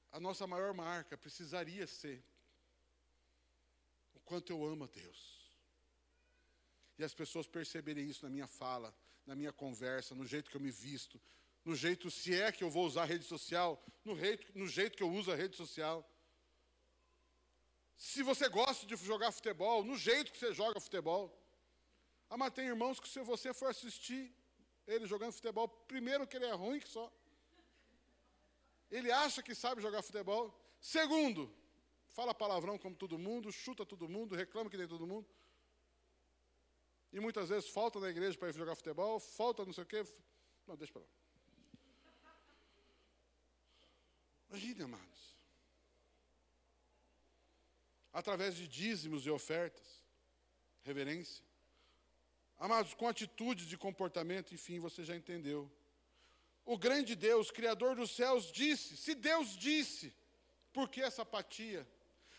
A nossa maior marca precisaria ser o quanto eu amo a Deus. E as pessoas perceberem isso na minha fala, na minha conversa, no jeito que eu me visto, no jeito, se é que eu vou usar a rede social, no jeito, no jeito que eu uso a rede social se você gosta de jogar futebol, no jeito que você joga futebol. Ah, mas tem irmãos que se você for assistir ele jogando futebol, primeiro que ele é ruim que só. Ele acha que sabe jogar futebol. Segundo, fala palavrão como todo mundo, chuta todo mundo, reclama que tem todo mundo. E muitas vezes falta na igreja para ir jogar futebol, falta não sei o quê. Não, deixa para lá. Imagine, amados através de dízimos e ofertas, reverência. Amados, com atitudes de comportamento, enfim, você já entendeu. O grande Deus, Criador dos céus, disse: se Deus disse, por que essa apatia?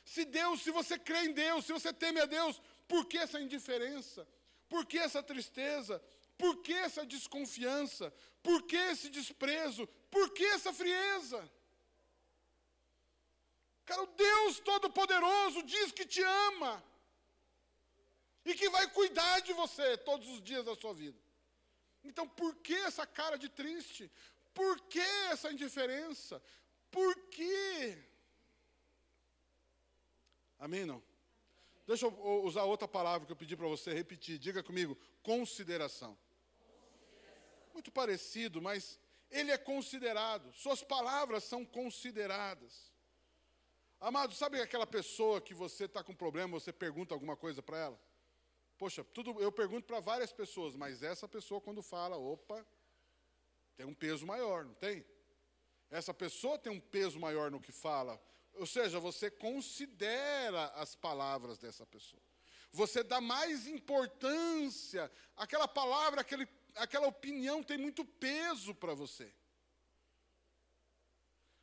Se Deus, se você crê em Deus, se você teme a Deus, por que essa indiferença? Por que essa tristeza? Por que essa desconfiança? Por que esse desprezo? Por que essa frieza? Cara, o Deus Todo-Poderoso diz que te ama e que vai cuidar de você todos os dias da sua vida. Então, por que essa cara de triste? Por que essa indiferença? Por quê? Amém? Não? Deixa eu usar outra palavra que eu pedi para você repetir. Diga comigo: consideração. consideração. Muito parecido, mas ele é considerado. Suas palavras são consideradas. Amado, sabe aquela pessoa que você está com problema, você pergunta alguma coisa para ela? Poxa, tudo, eu pergunto para várias pessoas, mas essa pessoa quando fala, opa, tem um peso maior, não tem? Essa pessoa tem um peso maior no que fala. Ou seja, você considera as palavras dessa pessoa. Você dá mais importância. Aquela palavra, aquele, aquela opinião tem muito peso para você.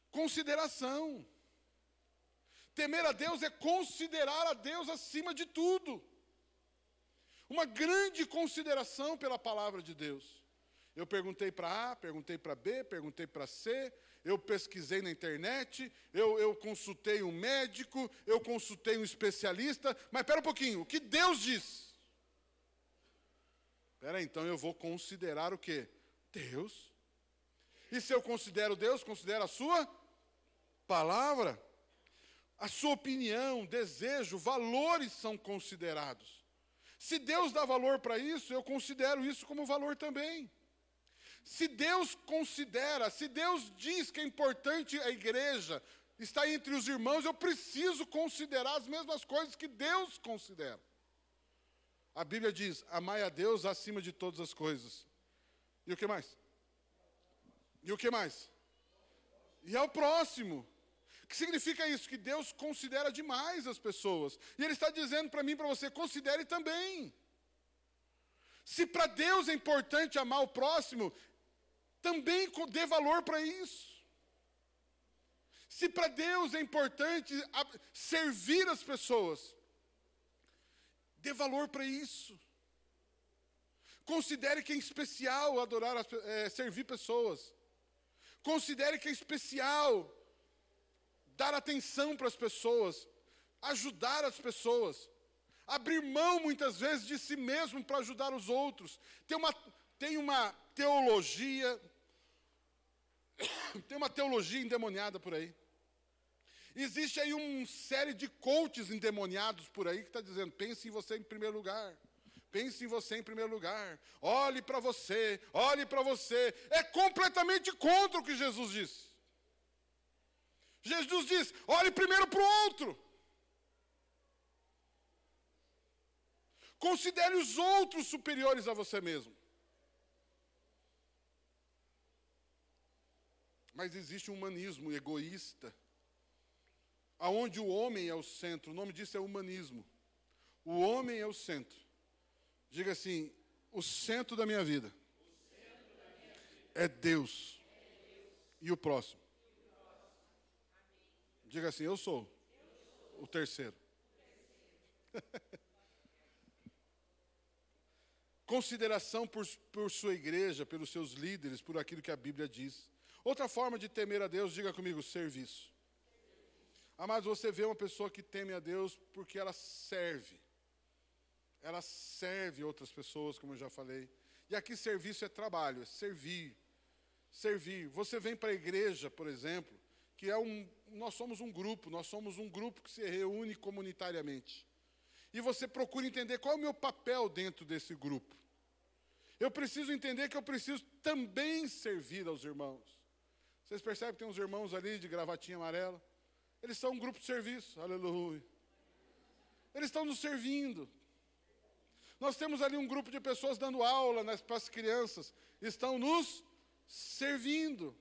Consideração. Temer a Deus é considerar a Deus acima de tudo. Uma grande consideração pela palavra de Deus. Eu perguntei para A, perguntei para B, perguntei para C, eu pesquisei na internet, eu, eu, consultei um médico, eu consultei um especialista, mas espera um pouquinho, o que Deus diz? Espera então eu vou considerar o quê? Deus. E se eu considero Deus, considero a sua palavra a sua opinião, desejo, valores são considerados. Se Deus dá valor para isso, eu considero isso como valor também. Se Deus considera, se Deus diz que é importante a igreja estar entre os irmãos, eu preciso considerar as mesmas coisas que Deus considera. A Bíblia diz: amai a Deus acima de todas as coisas. E o que mais? E o que mais? E é o próximo. Que significa isso? Que Deus considera demais as pessoas. E Ele está dizendo para mim para você: considere também. Se para Deus é importante amar o próximo, também dê valor para isso. Se para Deus é importante servir as pessoas, dê valor para isso. Considere que é especial adorar, é, servir pessoas. Considere que é especial dar atenção para as pessoas, ajudar as pessoas, abrir mão muitas vezes de si mesmo para ajudar os outros. Tem uma, tem uma teologia, tem uma teologia endemoniada por aí. Existe aí uma série de coaches endemoniados por aí que está dizendo: pense em você em primeiro lugar. Pense em você em primeiro lugar. Olhe para você, olhe para você. É completamente contra o que Jesus disse. Jesus diz: olhe primeiro para o outro. Considere os outros superiores a você mesmo. Mas existe um humanismo egoísta, aonde o homem é o centro. O nome disso é humanismo. O homem é o centro. Diga assim: o centro da minha vida é Deus. E o próximo? Diga assim: eu sou o terceiro. Consideração por, por sua igreja, pelos seus líderes, por aquilo que a Bíblia diz. Outra forma de temer a Deus, diga comigo, serviço. Amados, você vê uma pessoa que teme a Deus porque ela serve. Ela serve outras pessoas, como eu já falei. E aqui serviço é trabalho, é servir. Servir. Você vem para a igreja, por exemplo, que é um. Nós somos um grupo, nós somos um grupo que se reúne comunitariamente. E você procura entender qual é o meu papel dentro desse grupo. Eu preciso entender que eu preciso também servir aos irmãos. Vocês percebem que tem uns irmãos ali de gravatinha amarela? Eles são um grupo de serviço, aleluia. Eles estão nos servindo. Nós temos ali um grupo de pessoas dando aula para as crianças, estão nos servindo.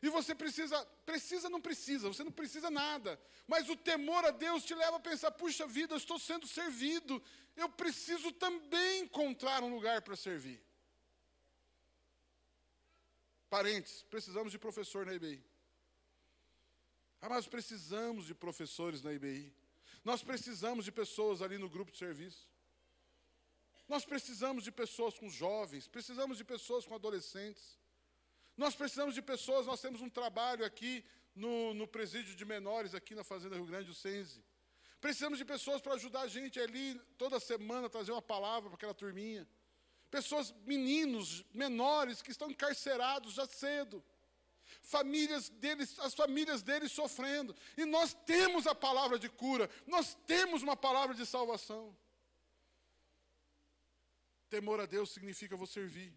E você precisa, precisa, não precisa, você não precisa nada. Mas o temor a Deus te leva a pensar: puxa vida, eu estou sendo servido, eu preciso também encontrar um lugar para servir. Parentes, precisamos de professor na IBI. Ah, mas precisamos de professores na IBI. Nós precisamos de pessoas ali no grupo de serviço. Nós precisamos de pessoas com jovens, precisamos de pessoas com adolescentes. Nós precisamos de pessoas, nós temos um trabalho aqui no, no presídio de menores, aqui na Fazenda Rio Grande do Sense. Precisamos de pessoas para ajudar a gente ali toda semana, trazer uma palavra para aquela turminha. Pessoas, meninos, menores, que estão encarcerados já cedo. Famílias deles, as famílias deles sofrendo. E nós temos a palavra de cura, nós temos uma palavra de salvação. Temor a Deus significa vou servir.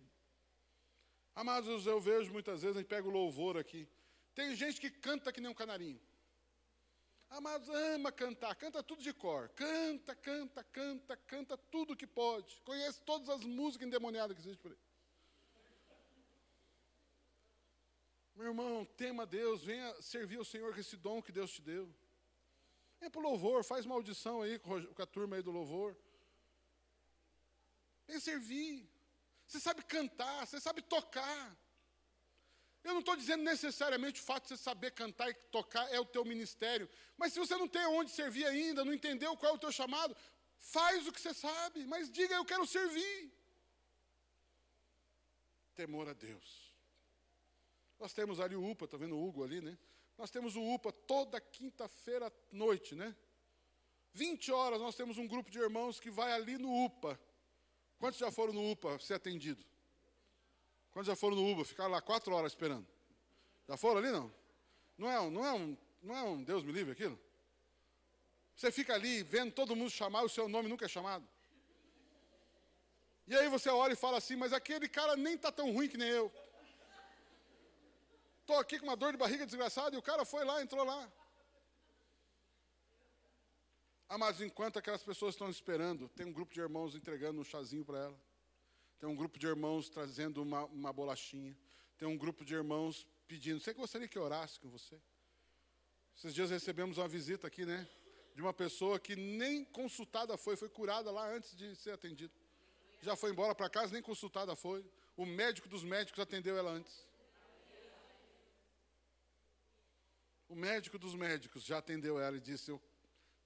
Amados, eu vejo muitas vezes, a gente pega o louvor aqui. Tem gente que canta que nem um canarinho. Amados, ama cantar, canta tudo de cor. Canta, canta, canta, canta tudo que pode. Conhece todas as músicas endemoniadas que existem por aí. Meu irmão, tema Deus, venha servir ao Senhor com esse dom que Deus te deu. Vem para o louvor, faz uma audição aí com a turma aí do louvor. Vem servir. Você sabe cantar, você sabe tocar. Eu não estou dizendo necessariamente o fato de você saber cantar e tocar é o teu ministério. Mas se você não tem onde servir ainda, não entendeu qual é o teu chamado, faz o que você sabe, mas diga eu quero servir. Temor a Deus. Nós temos ali o UPA, está vendo o Hugo ali, né? Nós temos o UPA toda quinta-feira à noite, né? 20 horas nós temos um grupo de irmãos que vai ali no UPA Quantos já foram no UPA ser atendido? Quantos já foram no UPA? Ficaram lá quatro horas esperando. Já foram ali, não? Não é, não é, um, não é um Deus me livre aquilo? Você fica ali vendo todo mundo chamar, o seu nome nunca é chamado. E aí você olha e fala assim, mas aquele cara nem está tão ruim que nem eu. Estou aqui com uma dor de barriga desgraçada e o cara foi lá, entrou lá. Amados, enquanto aquelas pessoas estão esperando, tem um grupo de irmãos entregando um chazinho para ela. Tem um grupo de irmãos trazendo uma, uma bolachinha. tem um grupo de irmãos pedindo. Você gostaria que orasse com você? Esses dias recebemos uma visita aqui, né? De uma pessoa que nem consultada foi, foi curada lá antes de ser atendida. Já foi embora para casa, nem consultada foi. O médico dos médicos atendeu ela antes. O médico dos médicos já atendeu ela e disse: eu...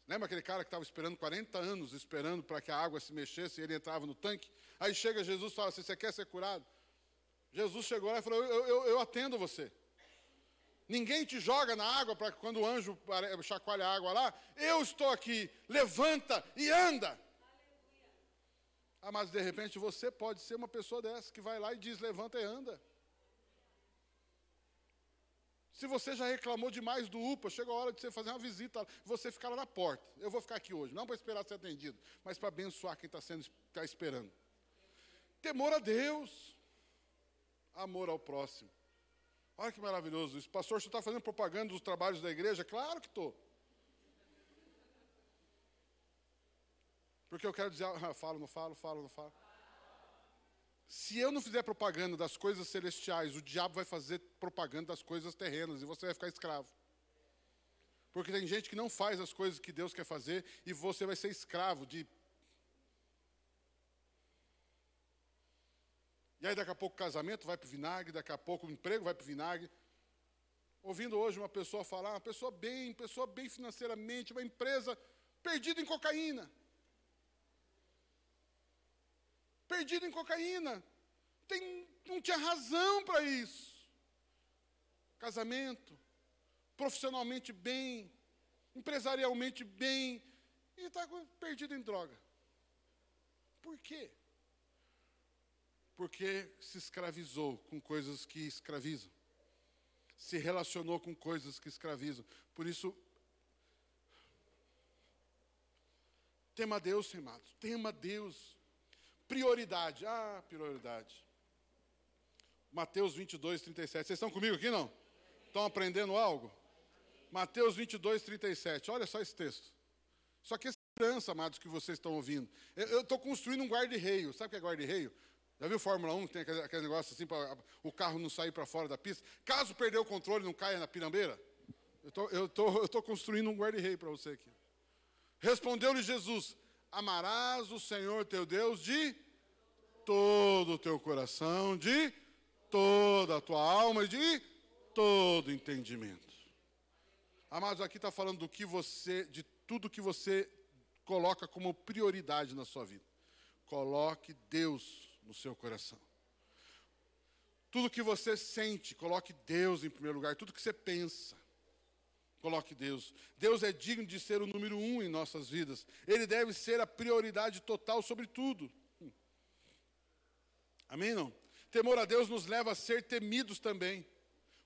Lembra aquele cara que estava esperando 40 anos, esperando para que a água se mexesse e ele entrava no tanque? Aí chega Jesus e fala assim: Você quer ser curado? Jesus chegou lá e falou: Eu, eu, eu atendo você. Ninguém te joga na água para que quando o anjo chacoalha a água lá, eu estou aqui, levanta e anda. Ah, mas de repente você pode ser uma pessoa dessa que vai lá e diz: levanta e anda. Se você já reclamou demais do UPA, chega a hora de você fazer uma visita, você ficar lá na porta. Eu vou ficar aqui hoje, não para esperar ser atendido, mas para abençoar quem está está esperando. Temor a Deus, amor ao próximo. Olha que maravilhoso isso. Pastor, você está fazendo propaganda dos trabalhos da igreja? Claro que estou. Porque eu quero dizer, falo, não falo, falo, não falo. Se eu não fizer propaganda das coisas celestiais, o diabo vai fazer propaganda das coisas terrenas e você vai ficar escravo. Porque tem gente que não faz as coisas que Deus quer fazer e você vai ser escravo de. E aí daqui a pouco o casamento vai para o vinagre, daqui a pouco o emprego vai para o vinagre. Ouvindo hoje uma pessoa falar, uma pessoa bem, pessoa bem financeiramente, uma empresa perdida em cocaína perdido em cocaína. Tem, não tinha razão para isso. Casamento, profissionalmente bem, empresarialmente bem, e está perdido em droga. Por quê? Porque se escravizou com coisas que escravizam. Se relacionou com coisas que escravizam. Por isso, tema Deus, amados. Tema Deus. Prioridade. Ah, prioridade. Mateus 22, 37. Vocês estão comigo aqui, não? Estão aprendendo algo? Mateus 22, 37. Olha só esse texto. Só que é esperança, amados, que vocês estão ouvindo. Eu estou construindo um guarda-reio. Sabe o que é guarda-reio? Já viu Fórmula 1, que tem aquele, aquele negócio assim para o carro não sair para fora da pista? Caso perder o controle não caia na pirambeira? Eu tô, estou tô, tô construindo um guarda-reio para você aqui. Respondeu-lhe Jesus: Amarás o Senhor teu Deus de todo o teu coração, de toda a tua alma e de todo entendimento. Amados, aqui está falando do que você, de tudo que você coloca como prioridade na sua vida. Coloque Deus no seu coração. Tudo que você sente, coloque Deus em primeiro lugar. Tudo que você pensa. Coloque Deus. Deus é digno de ser o número um em nossas vidas. Ele deve ser a prioridade total sobre tudo. Amém? Não? Temor a Deus nos leva a ser temidos também.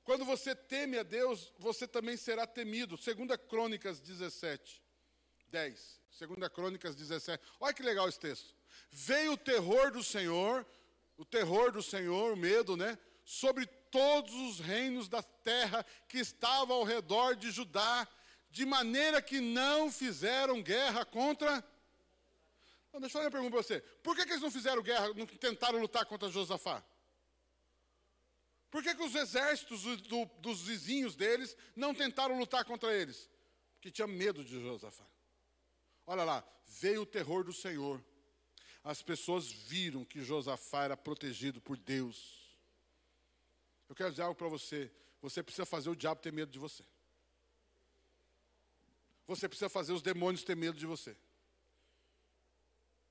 Quando você teme a Deus, você também será temido. Segunda Crônicas 17, 10. Segunda Crônicas 17. Olha que legal esse texto. Veio o terror do Senhor, o terror do Senhor, o medo, né? Sobre todos os reinos da terra que estavam ao redor de Judá, de maneira que não fizeram guerra contra. Não, deixa eu fazer uma pergunta para você. Por que, que, eles não fizeram guerra, não tentaram lutar contra Josafá? Por que, que os exércitos do, dos vizinhos deles não tentaram lutar contra eles? Porque tinha medo de Josafá. Olha lá, veio o terror do Senhor. As pessoas viram que Josafá era protegido por Deus. Eu quero dizer algo para você. Você precisa fazer o diabo ter medo de você. Você precisa fazer os demônios ter medo de você.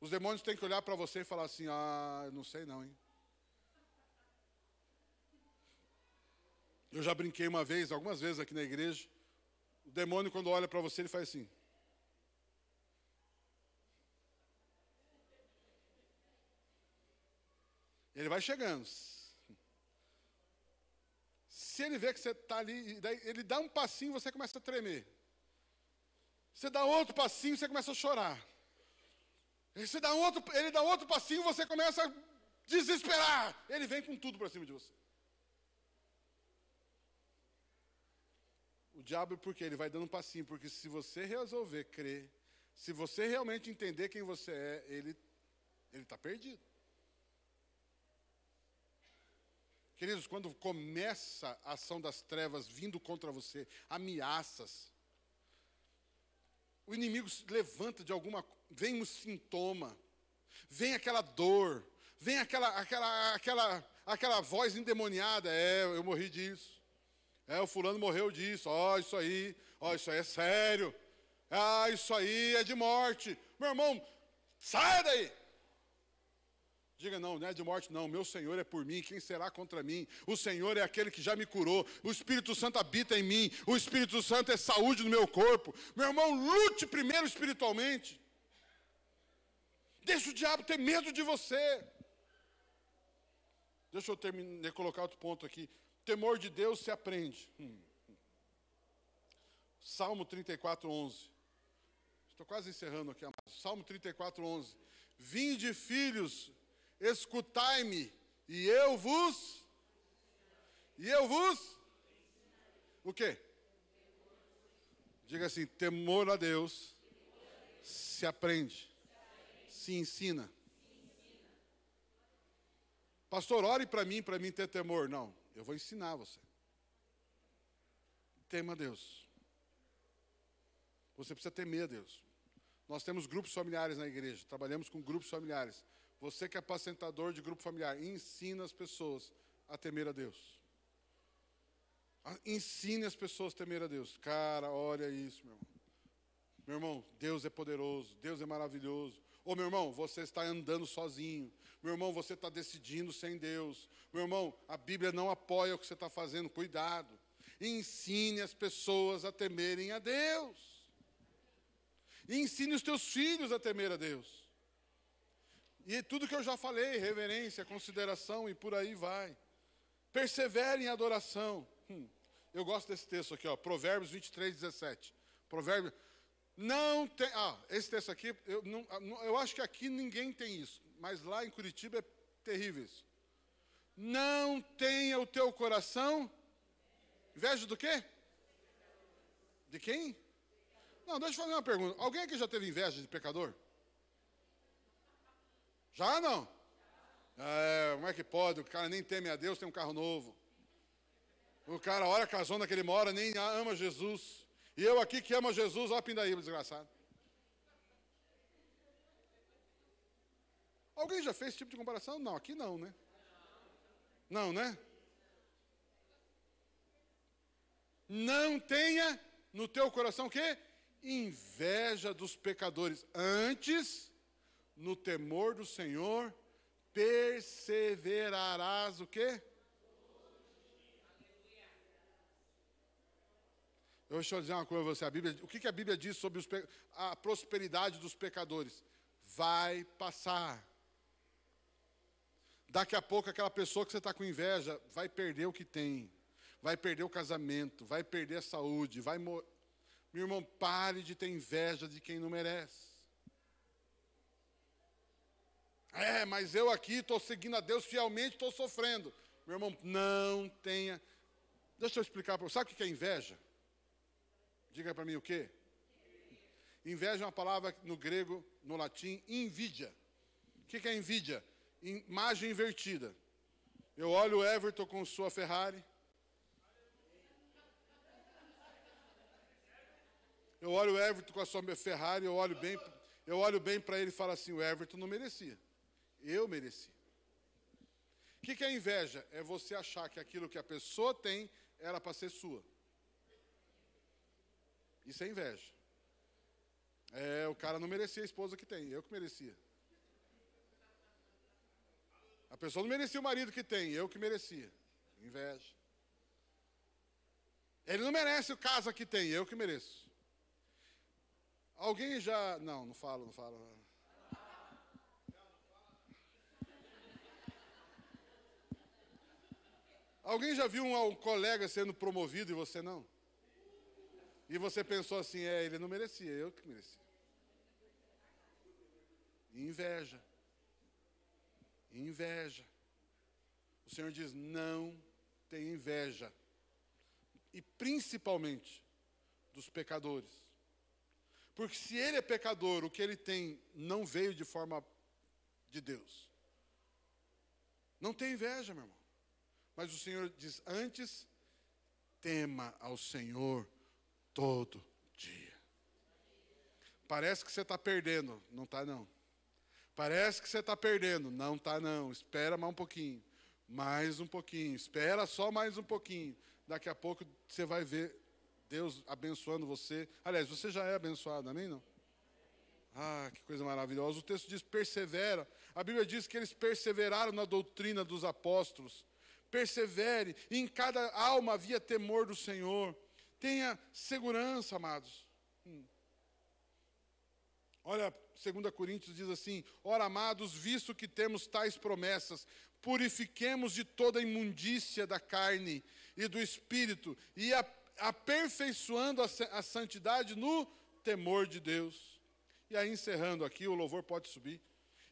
Os demônios têm que olhar para você e falar assim: Ah, não sei não, hein? Eu já brinquei uma vez, algumas vezes aqui na igreja. O demônio, quando olha para você, ele faz assim. Ele vai chegando. Se ele vê que você está ali, ele dá um passinho, você começa a tremer. Você dá outro passinho, você começa a chorar. Você dá outro, ele dá outro passinho, você começa a desesperar. Ele vem com tudo para cima de você. O diabo, por quê? Ele vai dando um passinho, porque se você resolver crer, se você realmente entender quem você é, ele está perdido. Queridos, quando começa a ação das trevas vindo contra você, ameaças, o inimigo se levanta de alguma, vem um sintoma, vem aquela dor, vem aquela, aquela, aquela, aquela voz endemoniada, é, eu morri disso. É, o fulano morreu disso. Ó, oh, isso aí, ó, oh, isso aí é sério. Ah, isso aí é de morte. Meu irmão, saia daí. Diga, não, não é de morte, não. Meu Senhor é por mim, quem será contra mim? O Senhor é aquele que já me curou. O Espírito Santo habita em mim. O Espírito Santo é saúde no meu corpo. Meu irmão, lute primeiro espiritualmente. Deixa o diabo ter medo de você. Deixa eu terminar, colocar outro ponto aqui. Temor de Deus se aprende. Hum. Salmo 34, 11. Estou quase encerrando aqui, amados. Salmo 34, 11. Vinde, filhos, escutai-me, e eu vos. E eu vos. O quê? Diga assim: temor a Deus se aprende, se ensina. Pastor, ore para mim, para mim ter temor. Não, eu vou ensinar você. Tema Deus. Você precisa temer a Deus. Nós temos grupos familiares na igreja, trabalhamos com grupos familiares. Você que é apacentador de grupo familiar, ensina as pessoas a temer a Deus. Ensine as pessoas a temer a Deus. Cara, olha isso, meu irmão. Meu irmão, Deus é poderoso, Deus é maravilhoso. Ô meu irmão, você está andando sozinho. Meu irmão, você está decidindo sem Deus. Meu irmão, a Bíblia não apoia o que você está fazendo, cuidado. Ensine as pessoas a temerem a Deus. E ensine os teus filhos a temer a Deus. E tudo que eu já falei, reverência, consideração e por aí vai. Persevere em adoração. Hum, eu gosto desse texto aqui, ó, Provérbios 23, 17. Provérbios. Não tem. Ah, esse texto aqui, eu, não, eu acho que aqui ninguém tem isso, mas lá em Curitiba é terrível isso. Não tenha o teu coração. Inveja do quê? De quem? Não, deixa eu fazer uma pergunta. Alguém aqui já teve inveja de pecador? Já não? É, como é que pode? O cara nem teme a Deus, tem um carro novo. O cara, olha a casona que ele mora, nem ama Jesus. E eu aqui que amo Jesus, a pindaíba, desgraçado. Alguém já fez esse tipo de comparação? Não, aqui não, né? Não, né? Não tenha no teu coração o quê? Inveja dos pecadores. Antes no temor do Senhor, perseverarás o quê? Eu deixa eu dizer uma coisa a você. A Bíblia, o que, que a Bíblia diz sobre os, a prosperidade dos pecadores? Vai passar. Daqui a pouco, aquela pessoa que você está com inveja vai perder o que tem, vai perder o casamento, vai perder a saúde, vai morrer. Meu irmão, pare de ter inveja de quem não merece. É, mas eu aqui estou seguindo a Deus fielmente, estou sofrendo. Meu irmão, não tenha. Deixa eu explicar para você. Sabe o que é inveja? Diga para mim o quê? Inveja é uma palavra no grego, no latim, invidia. O que é invidia? Imagem invertida. Eu olho o Everton com sua Ferrari. Eu olho o Everton com a sua Ferrari, eu olho bem, eu olho bem para ele e falo assim, o Everton não merecia. Eu mereci. O que, que é inveja? É você achar que aquilo que a pessoa tem era para ser sua. Isso é inveja. É, o cara não merecia a esposa que tem, eu que merecia. A pessoa não merecia o marido que tem, eu que merecia. Inveja. Ele não merece o casa que tem, eu que mereço. Alguém já. Não, não falo, não falo. Alguém já viu um, um colega sendo promovido e você não? E você pensou assim, é, ele não merecia, eu que merecia. Inveja. Inveja. O Senhor diz: não tem inveja. E principalmente dos pecadores. Porque se ele é pecador, o que ele tem não veio de forma de Deus. Não tem inveja, meu irmão. Mas o Senhor diz: antes, tema ao Senhor todo dia. Parece que você está perdendo, não está não. Parece que você está perdendo, não está não. Espera mais um pouquinho, mais um pouquinho. Espera só mais um pouquinho. Daqui a pouco você vai ver Deus abençoando você. Aliás, você já é abençoado, amém não? Ah, que coisa maravilhosa. O texto diz: persevera. A Bíblia diz que eles perseveraram na doutrina dos apóstolos. Persevere. Em cada alma havia temor do Senhor. Tenha segurança, amados. Hum. Olha, 2 Coríntios diz assim: Ora, amados, visto que temos tais promessas, purifiquemos de toda a imundícia da carne e do espírito, e aperfeiçoando a, a santidade no temor de Deus. E aí, encerrando aqui, o louvor pode subir.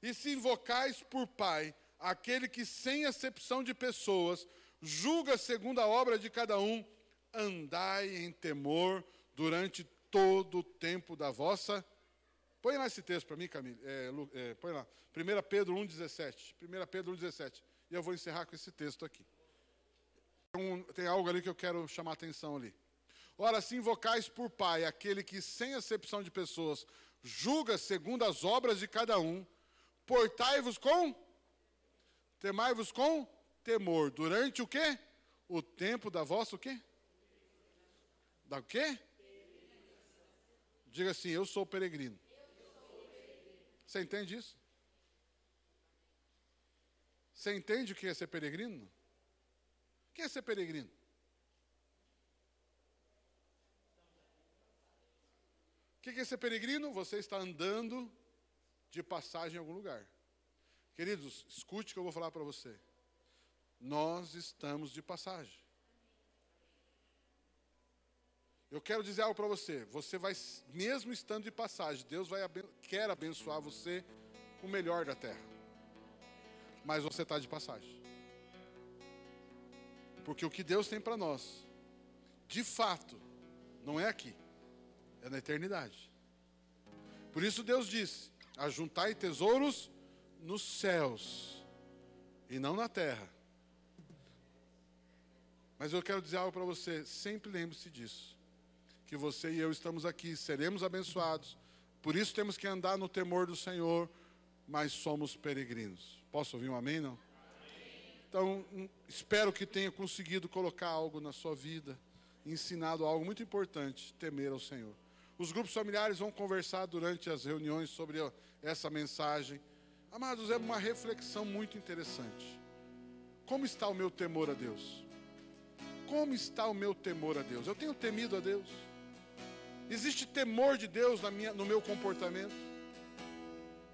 E se invocais por Pai, aquele que, sem acepção de pessoas, julga segundo a obra de cada um, andai em temor durante todo o tempo da vossa. Põe lá esse texto para mim, Camille. É, é, põe lá. 1 Pedro 1,17. 1 Pedro 1,17. E eu vou encerrar com esse texto aqui. Tem, tem algo ali que eu quero chamar a atenção ali. Ora, se invocais por Pai aquele que, sem acepção de pessoas, julga segundo as obras de cada um, portai-vos com, temai-vos com temor, durante o quê? O tempo da vossa o quê? Da o quê? Diga assim, eu sou peregrino. Você entende isso? Você entende o que é ser peregrino? O que é ser peregrino? O que é ser peregrino? Você está andando de passagem em algum lugar. Queridos, escute o que eu vou falar para você. Nós estamos de passagem. Eu quero dizer algo para você. Você vai, mesmo estando de passagem, Deus vai, quer abençoar você com o melhor da terra. Mas você está de passagem. Porque o que Deus tem para nós, de fato, não é aqui é na eternidade. Por isso Deus disse: ajuntai tesouros nos céus e não na terra. Mas eu quero dizer algo para você, sempre lembre-se disso. Que você e eu estamos aqui, seremos abençoados. Por isso temos que andar no temor do Senhor, mas somos peregrinos. Posso ouvir um amém, não? Então, hum, espero que tenha conseguido colocar algo na sua vida, ensinado algo muito importante, temer ao Senhor. Os grupos familiares vão conversar durante as reuniões sobre essa mensagem. Amados, é uma reflexão muito interessante. Como está o meu temor a Deus? Como está o meu temor a Deus? Eu tenho temido a Deus? Existe temor de Deus na minha, no meu comportamento?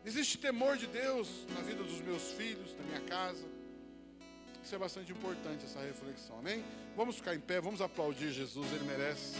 Existe temor de Deus na vida dos meus filhos, na minha casa? Isso é bastante importante, essa reflexão, amém? Vamos ficar em pé, vamos aplaudir Jesus, ele merece.